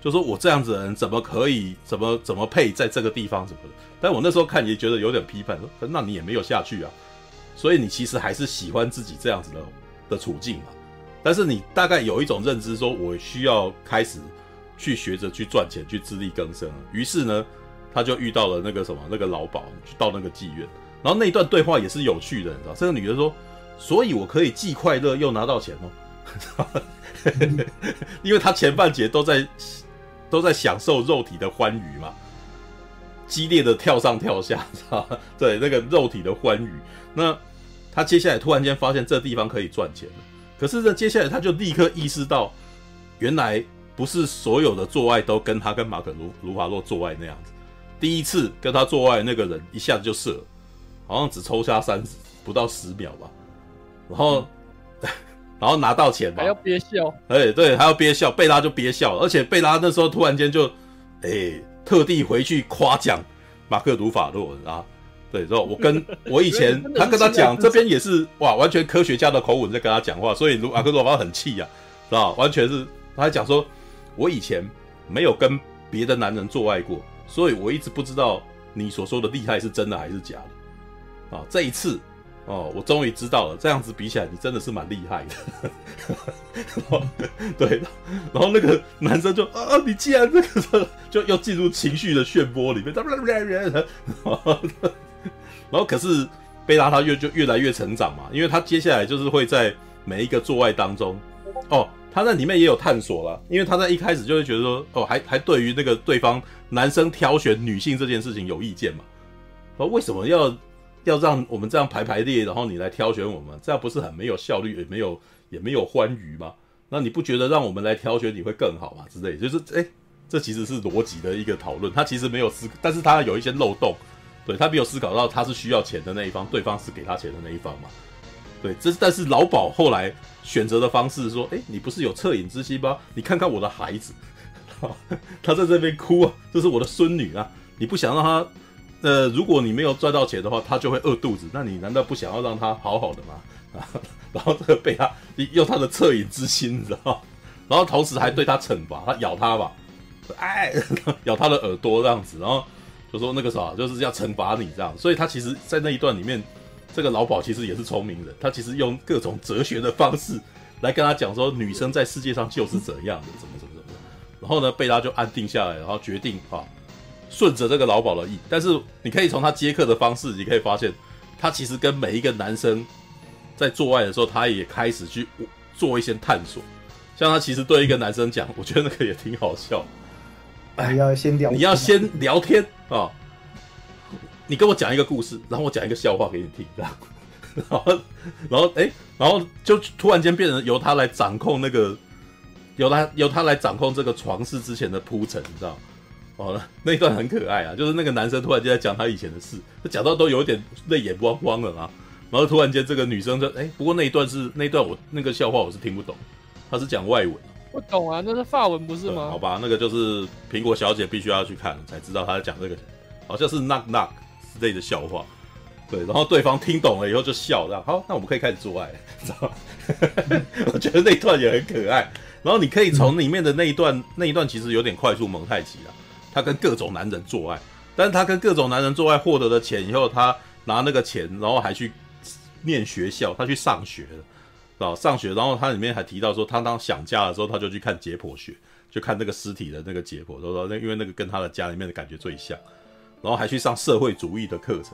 就说我这样子的人怎么可以，怎么怎么配在这个地方什么的？但我那时候看也觉得有点批判，说那你也没有下去啊，所以你其实还是喜欢自己这样子的的处境嘛。但是你大概有一种认知，说我需要开始去学着去赚钱，去自力更生。于是呢，他就遇到了那个什么那个老鸨，去，到那个妓院，然后那一段对话也是有趣的，你知道，这个女的说。所以，我可以既快乐又拿到钱哦，因为他前半节都在都在享受肉体的欢愉嘛，激烈的跳上跳下，对，那个肉体的欢愉。那他接下来突然间发现这地方可以赚钱了，可是呢，接下来他就立刻意识到，原来不是所有的做爱都跟他跟马可卢卢华洛做爱那样子。第一次跟他做爱那个人一下子就射了，好像只抽插三不到十秒吧。然后，然后拿到钱嘛，还要憋笑。哎，对，还要憋笑。贝拉就憋笑，而且贝拉那时候突然间就，哎，特地回去夸奖马克鲁法洛啊。对，然后我跟 我以前他跟他讲，这边也是哇，完全科学家的口吻在跟他讲话，所以 马克鲁法洛很气呀，是吧？完全是他还讲说，我以前没有跟别的男人做爱过，所以我一直不知道你所说的厉害是真的还是假的。啊，这一次。哦，我终于知道了，这样子比起来，你真的是蛮厉害的。对，然后那个男生就啊，你既然这个，就又进入情绪的漩涡里面。然后可是贝拉他越就越来越成长嘛，因为他接下来就是会在每一个做爱当中，哦，他在里面也有探索了，因为他在一开始就会觉得说，哦，还还对于那个对方男生挑选女性这件事情有意见嘛？说为什么要要让我们这样排排列，然后你来挑选我们，这样不是很没有效率，也没有也没有欢愉吗？那你不觉得让我们来挑选你会更好吗？之类，就是哎，这其实是逻辑的一个讨论，他其实没有思，但是他有一些漏洞，对，他没有思考到他是需要钱的那一方，对方是给他钱的那一方嘛？对，这是但是老鸨后来选择的方式说，哎，你不是有恻隐之心吗？你看看我的孩子，他在这边哭啊，这是我的孙女啊，你不想让他，呃，如果你没有赚到钱的话，他就会饿肚子，那你难道不想要让他好好的吗？啊，然后这个被他用他的恻隐之心，你知道，然后同时还对他惩罚，他咬他吧，哎，咬他的耳朵这样子，然后就说那个啥，就是要惩罚你这样，所以他其实，在那一段里面。这个老鸨其实也是聪明人，他其实用各种哲学的方式来跟他讲说，女生在世界上就是怎样的，怎么怎么怎么。然后呢，贝拉就安定下来，然后决定啊，顺着这个老鸨的意。但是你可以从他接客的方式，你可以发现，他其实跟每一个男生在做爱的时候，他也开始去做一些探索。像他其实对一个男生讲，我觉得那个也挺好笑。你要先聊，你要先聊天啊。你跟我讲一个故事，然后我讲一个笑话给你听，这样，然后，然后，哎，然后就突然间变成由他来掌控那个，由他由他来掌控这个床事之前的铺陈，你知道？哦，那一段很可爱啊，就是那个男生突然间在讲他以前的事，他讲到都有一点泪眼汪汪了啊，然后突然间这个女生就，哎，不过那一段是那一段我那个笑话我是听不懂，他是讲外文，不懂啊，那是法文不是吗？好吧，那个就是苹果小姐必须要去看才知道他在讲这个，好像是 knock knock 之。类的笑话，对，然后对方听懂了以后就笑，这样好，那我们可以开始做爱，知道吗？我觉得那一段也很可爱。然后你可以从里面的那一段，那一段其实有点快速蒙太奇了。他跟各种男人做爱，但是他跟各种男人做爱获得的钱以后，他拿那个钱，然后还去念学校，他去上学了，啊上学，然后他里面还提到说，他当想家的时候，他就去看解剖学，就看那个尸体的那个解剖，说说那因为那个跟他的家里面的感觉最像。然后还去上社会主义的课程，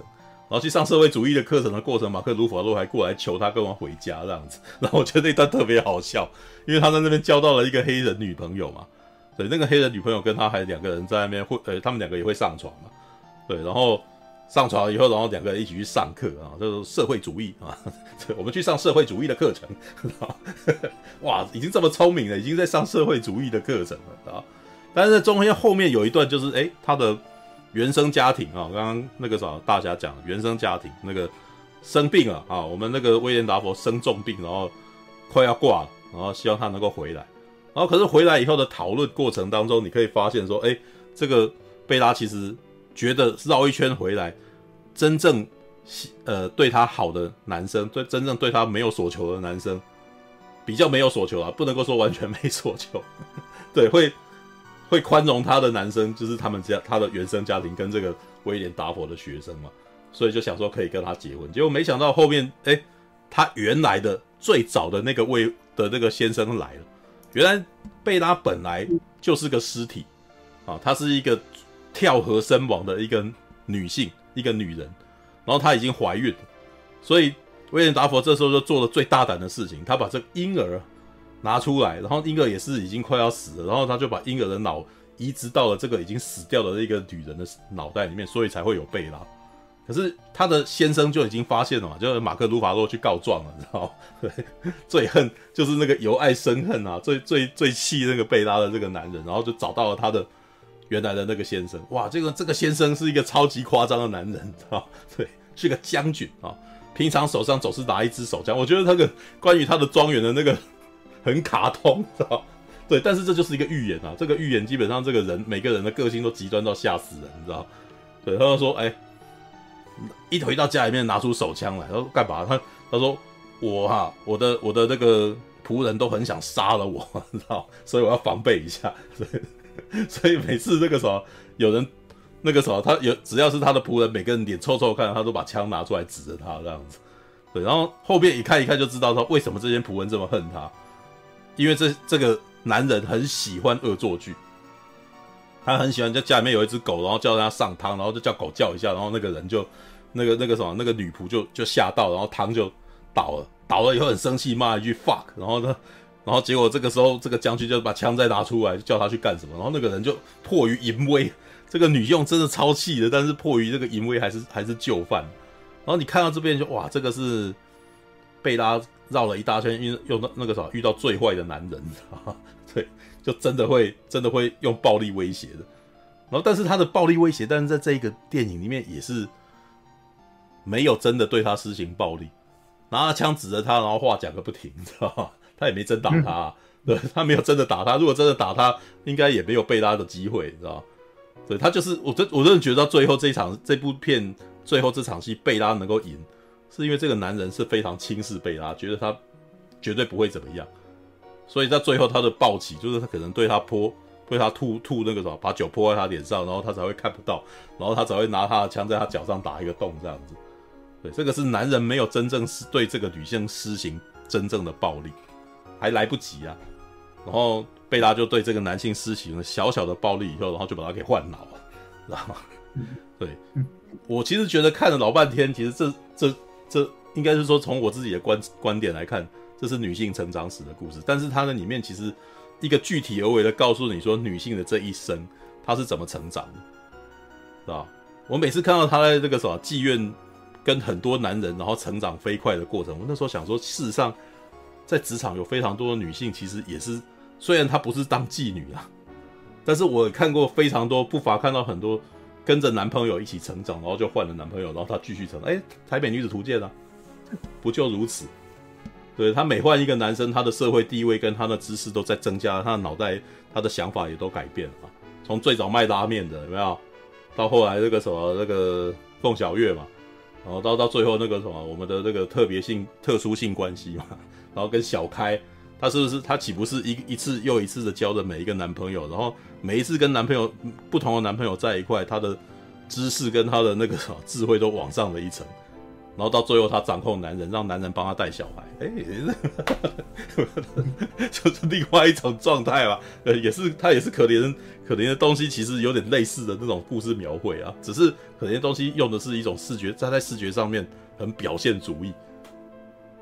然后去上社会主义的课程的过程，马克·鲁法洛还过来求他跟我回家这样子。然后我觉得那段特别好笑，因为他在那边交到了一个黑人女朋友嘛。对，那个黑人女朋友跟他还两个人在那边会，呃，他们两个也会上床嘛。对，然后上床以后，然后两个人一起去上课啊，就是社会主义啊。我们去上社会主义的课程。哇，已经这么聪明了，已经在上社会主义的课程了啊。但是中间后面有一段，就是诶他的。原生家庭啊，刚刚那个啥，大侠讲原生家庭那个生病了啊，我们那个威廉达佛生重病，然后快要挂了，然后希望他能够回来，然后可是回来以后的讨论过程当中，你可以发现说，哎，这个贝拉其实觉得绕一圈回来，真正呃对他好的男生，对真正对他没有所求的男生，比较没有所求啊，不能够说完全没所求，对会。会宽容他的男生，就是他们家他的原生家庭跟这个威廉达佛的学生嘛，所以就想说可以跟他结婚。结果没想到后面，哎，他原来的最早的那个位的那个先生来了。原来贝拉本来就是个尸体啊，她是一个跳河身亡的一个女性，一个女人，然后她已经怀孕，所以威廉达佛这时候就做了最大胆的事情，他把这个婴儿。拿出来，然后婴儿也是已经快要死了，然后他就把婴儿的脑移植到了这个已经死掉的那个女人的脑袋里面，所以才会有贝拉。可是他的先生就已经发现了嘛，就是马克·鲁法洛去告状了，你知道吗？最恨就是那个由爱生恨啊，最最最气那个贝拉的这个男人，然后就找到了他的原来的那个先生。哇，这个这个先生是一个超级夸张的男人，知道？对，是个将军啊，平常手上总是拿一支手枪。我觉得那个关于他的庄园的那个。很卡通，知道？对，但是这就是一个预言啊！这个预言基本上，这个人每个人的个性都极端到吓死人，你知道？对，他就说：“哎、欸，一回到家里面拿出手枪来，他说干嘛？他他说我哈、我的我的那个仆人都很想杀了我，你知道？所以我要防备一下。所 以所以每次那个时候有人那个时候他有只要是他的仆人，每个人脸臭臭看，他都把枪拿出来指着他这样子。对，然后后面一看一看就知道说为什么这些仆人这么恨他。”因为这这个男人很喜欢恶作剧，他很喜欢在家里面有一只狗，然后叫他上汤，然后就叫狗叫一下，然后那个人就那个那个什么那个女仆就就吓到，然后汤就倒了，倒了以后很生气，骂一句 fuck，然后呢然后结果这个时候，这个将军就把枪再拿出来，叫他去干什么。然后那个人就迫于淫威，这个女佣真的超气的，但是迫于这个淫威，还是还是就范。然后你看到这边就哇，这个是贝拉绕了一大圈，用用到那个啥，遇到最坏的男人，对，就真的会真的会用暴力威胁的。然后但是他的暴力威胁，但是在这一个电影里面也是没有真的对他施行暴力，拿着枪指着他，然后话讲个不停，你知道吗？他也没真打他，嗯、对，他没有真的打他。如果真的打他，应该也没有贝拉的机会，你知道吗？对，他就是我真我真的觉得到最后这一场这部片最后这场戏贝拉能够赢，是因为这个男人是非常轻视贝拉，觉得他绝对不会怎么样，所以在最后他的暴起就是他可能对他泼对他吐吐那个什么，把酒泼在他脸上，然后他才会看不到，然后他才会拿他的枪在他脚上打一个洞这样子。对，这个是男人没有真正是对这个女性施行真正的暴力。还来不及啊，然后贝拉就对这个男性施行了小小的暴力以后，然后就把他给换脑了，知道吗？对，我其实觉得看了老半天，其实这这这应该是说从我自己的观观点来看，这是女性成长史的故事，但是它的里面其实一个具体而为的告诉你说女性的这一生她是怎么成长的，是吧？我每次看到她在这个什么妓院跟很多男人然后成长飞快的过程，我那时候想说，事实上。在职场有非常多的女性，其实也是，虽然她不是当妓女啊，但是我看过非常多，不乏看到很多跟着男朋友一起成长，然后就换了男朋友，然后她继续成长。哎，台北女子图鉴啊，不就如此？对，她每换一个男生，她的社会地位跟她的知识都在增加，她的脑袋、她的想法也都改变了。从最早卖拉面的有没有，到后来那个什么那个凤小岳嘛，然后到到最后那个什么我们的那个特别性、特殊性关系嘛。然后跟小开，他是不是他岂不是一一次又一次的交的每一个男朋友？然后每一次跟男朋友不同的男朋友在一块，他的知识跟他的那个智慧都往上了一层。然后到最后，她掌控男人，让男人帮她带小孩，哎，就是另外一种状态吧。呃，也是她也是可怜可怜的东西，其实有点类似的那种故事描绘啊。只是可怜的东西用的是一种视觉，在在视觉上面很表现主义。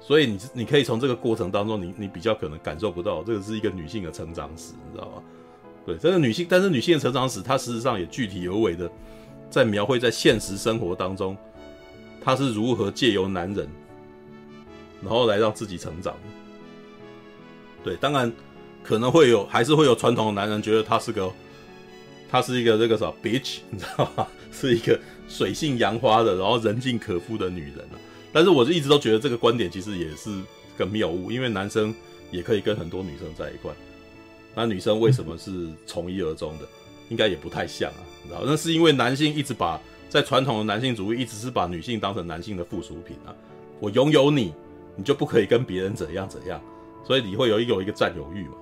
所以你你可以从这个过程当中你，你比较可能感受不到这个是一个女性的成长史，你知道吗？对，这个女性，但是女性的成长史，它事实上也具体而为的在描绘在现实生活当中，她是如何借由男人，然后来让自己成长。对，当然可能会有，还是会有传统的男人觉得她是个，她是一个这个啥 bitch，你知道吗？是一个水性杨花的，然后人尽可夫的女人。但是我就一直都觉得这个观点其实也是个谬误，因为男生也可以跟很多女生在一块，那女生为什么是从一而终的？应该也不太像啊，你知道？那是因为男性一直把在传统的男性主义一直是把女性当成男性的附属品啊，我拥有你，你就不可以跟别人怎样怎样，所以你会有一有一个占有欲嘛，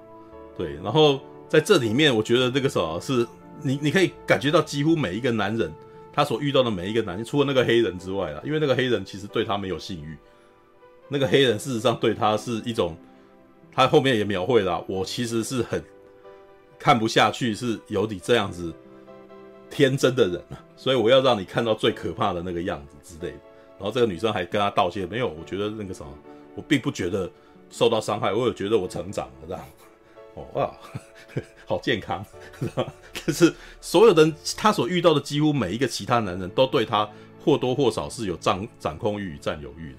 对。然后在这里面，我觉得这个时候是你你可以感觉到几乎每一个男人。他所遇到的每一个男性，除了那个黑人之外啦，因为那个黑人其实对他没有性欲。那个黑人事实上对他是一种，他后面也描绘了，我其实是很看不下去，是有你这样子天真的人啊，所以我要让你看到最可怕的那个样子之类的。然后这个女生还跟他道歉，没有，我觉得那个什么，我并不觉得受到伤害，我有觉得我成长了这样。哦哇。好健康，但是所有人他所遇到的几乎每一个其他男人都对他或多或少是有掌掌控欲与占有欲的，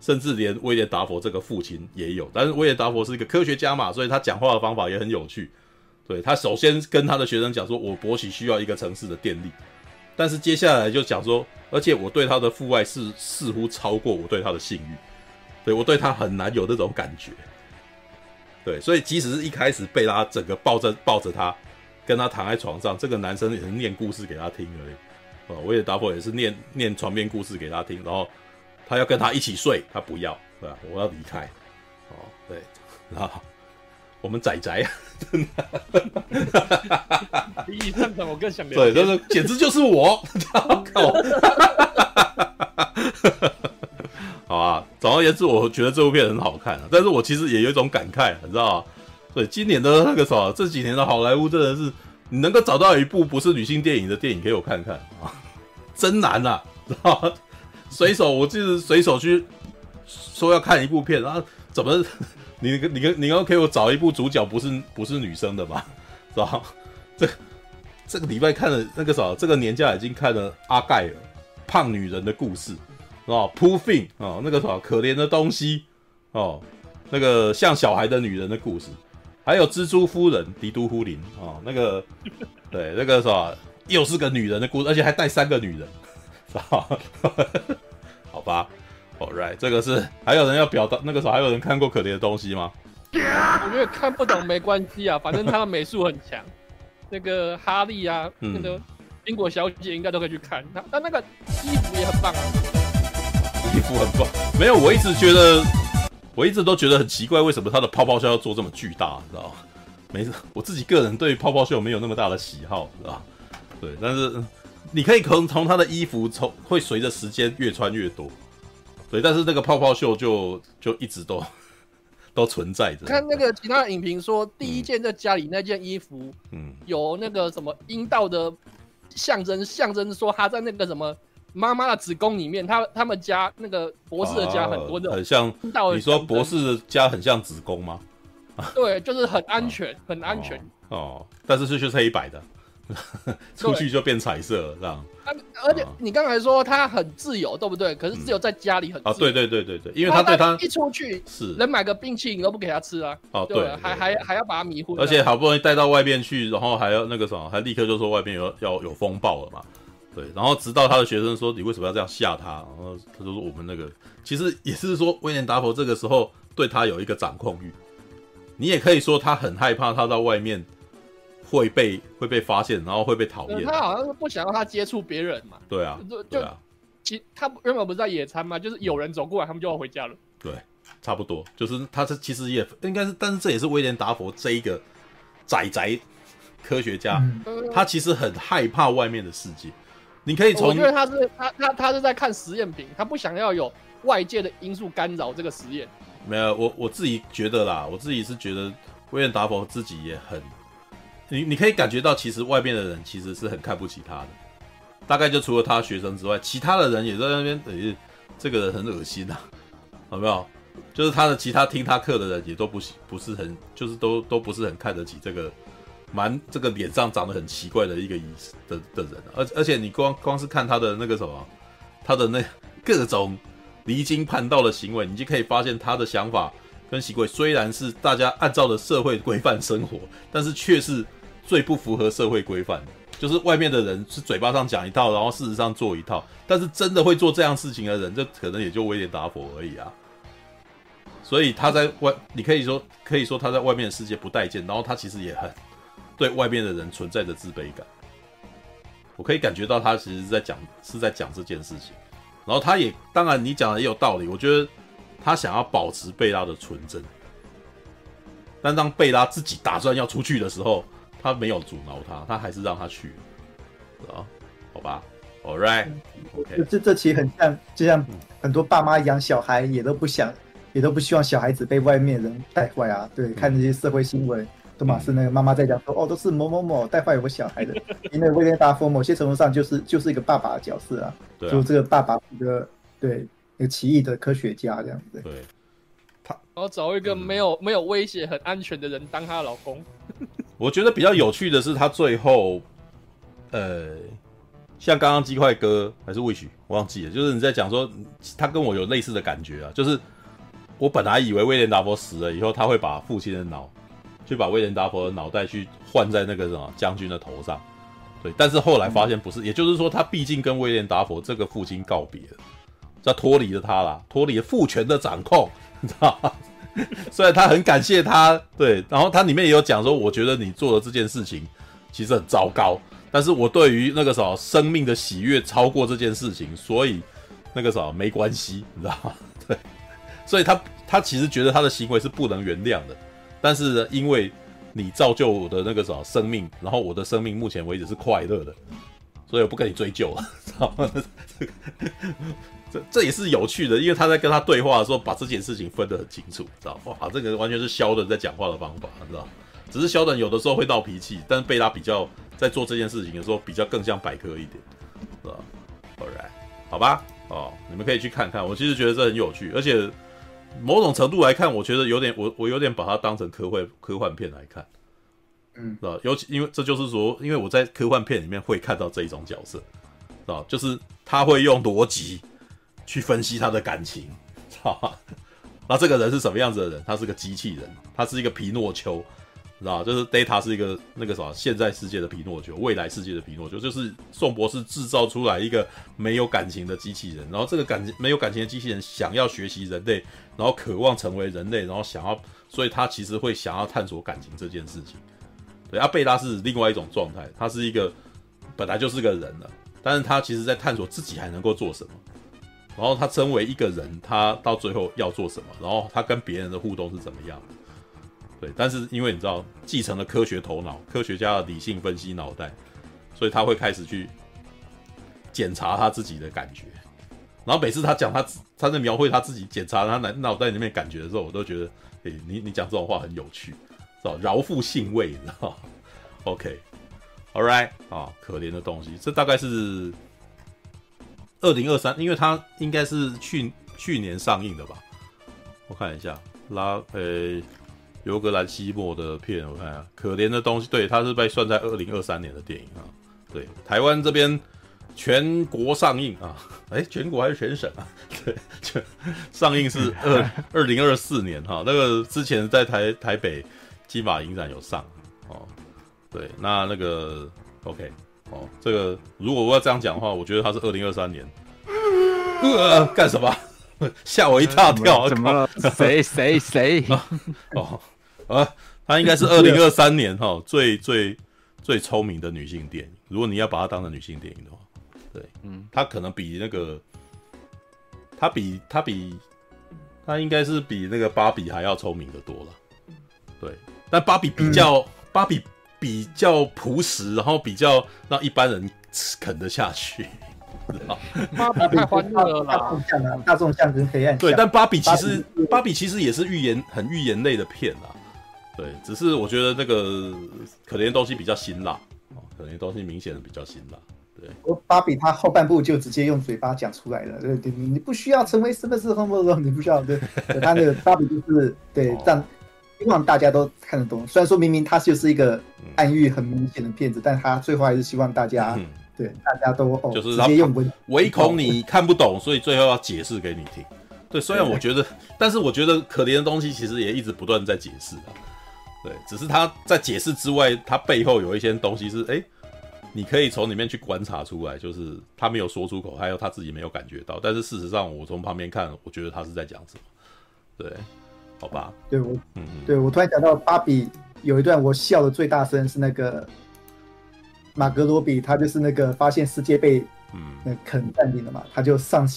甚至连威廉达佛这个父亲也有。但是威廉达佛是一个科学家嘛，所以他讲话的方法也很有趣。对，他首先跟他的学生讲说：“我勃起需要一个城市的电力。”但是接下来就讲说：“而且我对他的父爱是似乎超过我对他的性欲，对我对他很难有那种感觉。”对，所以即使是一开始贝拉整个抱着抱着他，跟他躺在床上，这个男生也是念故事给他听而已。哦，威尔达佛也是念念床边故事给他听，然后他要跟他一起睡，他不要，对吧？我要离开。哦，对，然后我们仔仔，真的，比你更想对，这是简直就是我，靠。好啊，总而言之，我觉得这部片很好看啊。但是我其实也有一种感慨，你知道吗？对，今年的那个什么，这几年的好莱坞真的是，你能够找到一部不是女性电影的电影给我看看啊，真难啊，知道吗？随手，我就是随手去说要看一部片，然后怎么你你跟你要给我找一部主角不是不是女生的吧，是吧？这这个礼拜看了那个啥，这个年假已经看了阿盖尔胖女人的故事，是吧？Poor thing 啊，那个啥可怜的东西哦，那个像小孩的女人的故事，还有蜘蛛夫人迪都呼林啊，那个 对那个啥又是个女人的故事，而且还带三个女人，是吧？好吧。All right，这个是还有人要表达那个时候还有人看过可怜的东西吗？我觉得看不懂没关系啊，反正他的美术很强。那个哈利啊，嗯、那个英国小姐应该都可以去看。他但那个衣服也很棒，啊衣服很棒。没有，我一直觉得，我一直都觉得很奇怪，为什么他的泡泡袖要做这么巨大，你知道吗？没事，我自己个人对泡泡袖没有那么大的喜好，知道对，但是你可以从从他的衣服从会随着时间越穿越多。对，但是那个泡泡袖就就一直都都存在着。看那个其他的影评说，第一件在家里那件衣服，嗯，有那个什么阴道的象征，象征说他在那个什么妈妈的子宫里面，他他们家那个博士的家很多的、啊，很像。你说博士的家很像子宫吗？对，就是很安全，啊、很安全哦。哦，但是是就是黑白的。出去就变彩色了，这样。啊，而且你刚才说他很自由，对不对？可是自由在家里很自由。啊，对对对对对，因为他对他一出去是能买个冰淇淋都不给他吃啊。哦，对，还还还要把他迷糊。而且好不容易带到外边去，然后还要那个什么，还立刻就说外边有要有风暴了嘛。对，然后直到他的学生说，你为什么要这样吓他？然后他就说我们那个其实也是说威廉达佛这个时候对他有一个掌控欲。你也可以说他很害怕他到外面。会被会被发现，然后会被讨厌。他好像是不想让他接触别人嘛。对啊，对啊其他原本不是在野餐嘛，就是有人走过来，他们就要回家了。对，差不多，就是他这其实也应该是，但是这也是威廉达佛这一个宅宅科学家，嗯、他其实很害怕外面的世界。你可以从，因为他是他他他是在看实验品，他不想要有外界的因素干扰这个实验。没有，我我自己觉得啦，我自己是觉得威廉达佛自己也很。你你可以感觉到，其实外面的人其实是很看不起他的，大概就除了他学生之外，其他的人也在那边，等于这个人很恶心呐、啊，有没有？就是他的其他听他课的人也都不不是很，就是都都不是很看得起这个蛮这个脸上长得很奇怪的一个意思的的人，而而且你光光是看他的那个什么，他的那各种离经叛道的行为，你就可以发现他的想法跟行为虽然是大家按照的社会规范生活，但是却是。最不符合社会规范的，就是外面的人是嘴巴上讲一套，然后事实上做一套。但是真的会做这样事情的人，就可能也就威廉达佛而已啊。所以他在外，你可以说可以说他在外面的世界不待见，然后他其实也很对外面的人存在着自卑感。我可以感觉到他其实是在讲是在讲这件事情，然后他也当然你讲的也有道理，我觉得他想要保持贝拉的纯真，但当贝拉自己打算要出去的时候。他没有阻挠他，他还是让他去，啊，好吧，All right，OK，这这其实很像，就像很多爸妈养小孩也都不想，也都不希望小孩子被外面人带坏啊。对，看那些社会新闻，都嘛是那个妈妈在讲说，哦，都是某某某带坏我小孩的。因为威廉达夫某些程度上就是就是一个爸爸的角色啊，对啊，就这个爸爸一个对一个奇异的科学家这样子。对，他然后找一个没有、嗯、没有威胁、很安全的人当他的老公。我觉得比较有趣的是，他最后，呃，像刚刚鸡块哥还是 Wish，我忘记了，就是你在讲说他跟我有类似的感觉啊，就是我本来以为威廉达佛死了以后，他会把父亲的脑，去把威廉达佛的脑袋去换在那个什么将军的头上，对，但是后来发现不是，也就是说他毕竟跟威廉达佛这个父亲告别了，他脱离了他啦，脱离了父权的掌控，你知道吗？虽然他很感谢他，对，然后他里面也有讲说，我觉得你做的这件事情其实很糟糕，但是我对于那个什么生命的喜悦超过这件事情，所以那个什么没关系，你知道吗？对，所以他他其实觉得他的行为是不能原谅的，但是呢，因为你造就我的那个什么生命，然后我的生命目前为止是快乐的，所以我不跟你追究了，知道吗？这这也是有趣的，因为他在跟他对话的时候，把这件事情分得很清楚，知道吗？哇，这个完全是肖顿在讲话的方法，知道吗？只是肖顿有的时候会闹脾气，但是贝拉比较在做这件事情的时候，比较更像百科一点，是吧？Alright，好吧，哦，你们可以去看看。我其实觉得这很有趣，而且某种程度来看，我觉得有点我我有点把它当成科幻科幻片来看，嗯，是吧？尤其因为这就是说，因为我在科幻片里面会看到这一种角色，是吧？就是他会用逻辑去分析他的感情，操？那这个人是什么样子的人？他是个机器人，他是一个皮诺丘。知道，就是 Data 是一个那个什么现在世界的皮诺丘，未来世界的皮诺丘，就是宋博士制造出来一个没有感情的机器人，然后这个感情没有感情的机器人想要学习人类，然后渴望成为人类，然后想要，所以他其实会想要探索感情这件事情。对，阿贝拉是另外一种状态，他是一个本来就是个人了，但是他其实在探索自己还能够做什么，然后他身为一个人，他到最后要做什么，然后他跟别人的互动是怎么样。对，但是因为你知道，继承了科学头脑、科学家的理性分析脑袋，所以他会开始去检查他自己的感觉。然后每次他讲他他在描绘他自己检查他脑脑袋里面感觉的时候，我都觉得，哎，你你讲这种话很有趣，是吧？饶富兴味，你知道？OK，All right，啊，可怜的东西，这大概是二零二三，因为它应该是去去年上映的吧？我看一下，拉，呃。尤格兰西莫的片，我看一下，可怜的东西，对，它是被算在二零二三年的电影啊。对，台湾这边全国上映啊，哎，全国还是全省啊？对，全上映是二 二零二四年哈、啊。那个之前在台台北金马影展有上哦。对，那那个 OK 哦，这个如果我要这样讲的话，我觉得他是二零二三年。呃，干什么？吓我一大跳！怎么了？谁谁谁？哦。啊，她应该是二零二三年哈最最最聪明的女性电影。如果你要把它当成女性电影的话，对，嗯，她可能比那个，她比她比她应该是比那个芭比还要聪明的多了。对，但芭比比较芭比比较朴实，然后比较让一般人啃得下去。芭比太欢乐了啦，大众向啊，大众向跟黑暗。对，但芭比其实芭比其实也是寓言很寓言类的片啦。对，只是我觉得那个可怜的东西比较辛辣，哦，可怜的东西明显的比较辛辣。对，我芭比他后半部就直接用嘴巴讲出来了，对对，你不需要成为什么什么什么你不需要，对，他那个芭比就是对让希望大家都看得懂。虽然说明明他就是一个暗喻很明显的片子，嗯、但他最后还是希望大家、嗯、对大家都哦，就是直接用文唯恐你看不懂，所以最后要解释给你听。对，虽然我觉得，但是我觉得可怜的东西其实也一直不断在解释啊。对，只是他在解释之外，他背后有一些东西是，哎，你可以从里面去观察出来，就是他没有说出口，还有他自己没有感觉到。但是事实上，我从旁边看，我觉得他是在讲什么？对，好吧。对我，嗯，对我突然想到芭比有一段我笑的最大声是那个马格罗比，他就是那个发现世界被。嗯，那肯占领了嘛，他就上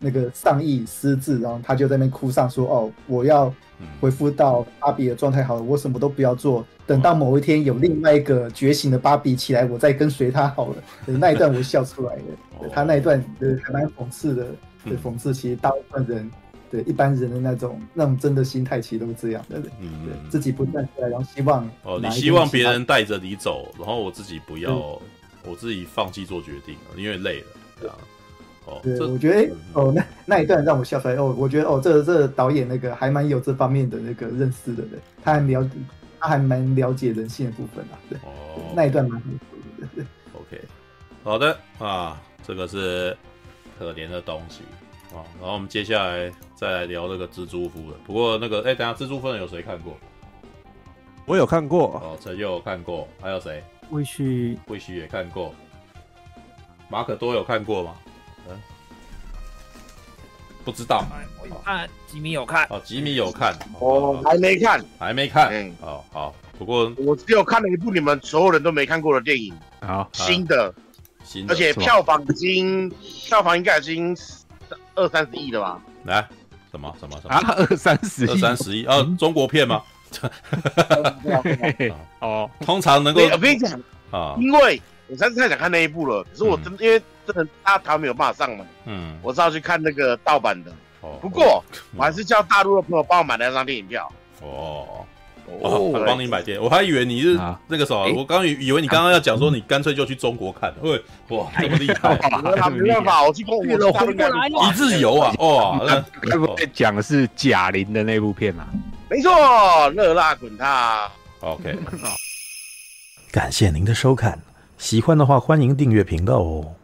那个上亿失智，然后他就在那边哭丧说：“哦，我要恢复到芭比的状态好了，我什么都不要做，等到某一天有另外一个觉醒的芭比起来，我再跟随他好了。”那一段我笑出来了，他那一段呃还蛮讽刺的，对，讽刺其实大部分人对一般人的那种那种真的心态其实都是这样的，嗯，对，自己不站出来，然后希望哦，你希望别人带着你走，然后我自己不要。我自己放弃做决定，因为累了，对啊。哦，对，我觉得、欸、哦，那那一段让我笑出来哦。我觉得哦，这个、这、导演那个还蛮有这方面的那个认识的人，他还了解，他还蛮了解人性的部分啊。对，哦、那一段蛮不错的。OK，好的啊，这个是可怜的东西啊。然后我们接下来再来聊那个蜘蛛夫人。不过那个，哎、欸，等下蜘蛛夫人有谁看过？我有看过。哦，陈佑有看过，还有谁？魏旭，魏旭也看过，马可多有看过吗？嗯，不知道。我有看，吉米有看。哦，吉米有看，我还没看，还没看。嗯，好好。不过我只有看了一部你们所有人都没看过的电影，好，新的，新的，而且票房已经票房应该已经二三十亿的吧？来，什么什么什么？啊，二三十亿，二三十亿？啊，中国片吗？哦，通常能够我跟你讲啊，因为我实在是太想看那一部了，可是我真因为真的他他没有办法上嘛，嗯，我是要去看那个盗版的。哦，不过我还是叫大陆的朋友帮我买了那张电影票。哦，哦，我帮你买电影，我还以为你是那个什么，我刚以为你刚刚要讲说你干脆就去中国看，会哇这么厉害，没办法，我去过，一日游啊，哇，会不会讲的是贾玲的那部片啊？没错，热辣滚烫，OK，感谢您的收看，喜欢的话欢迎订阅频道哦。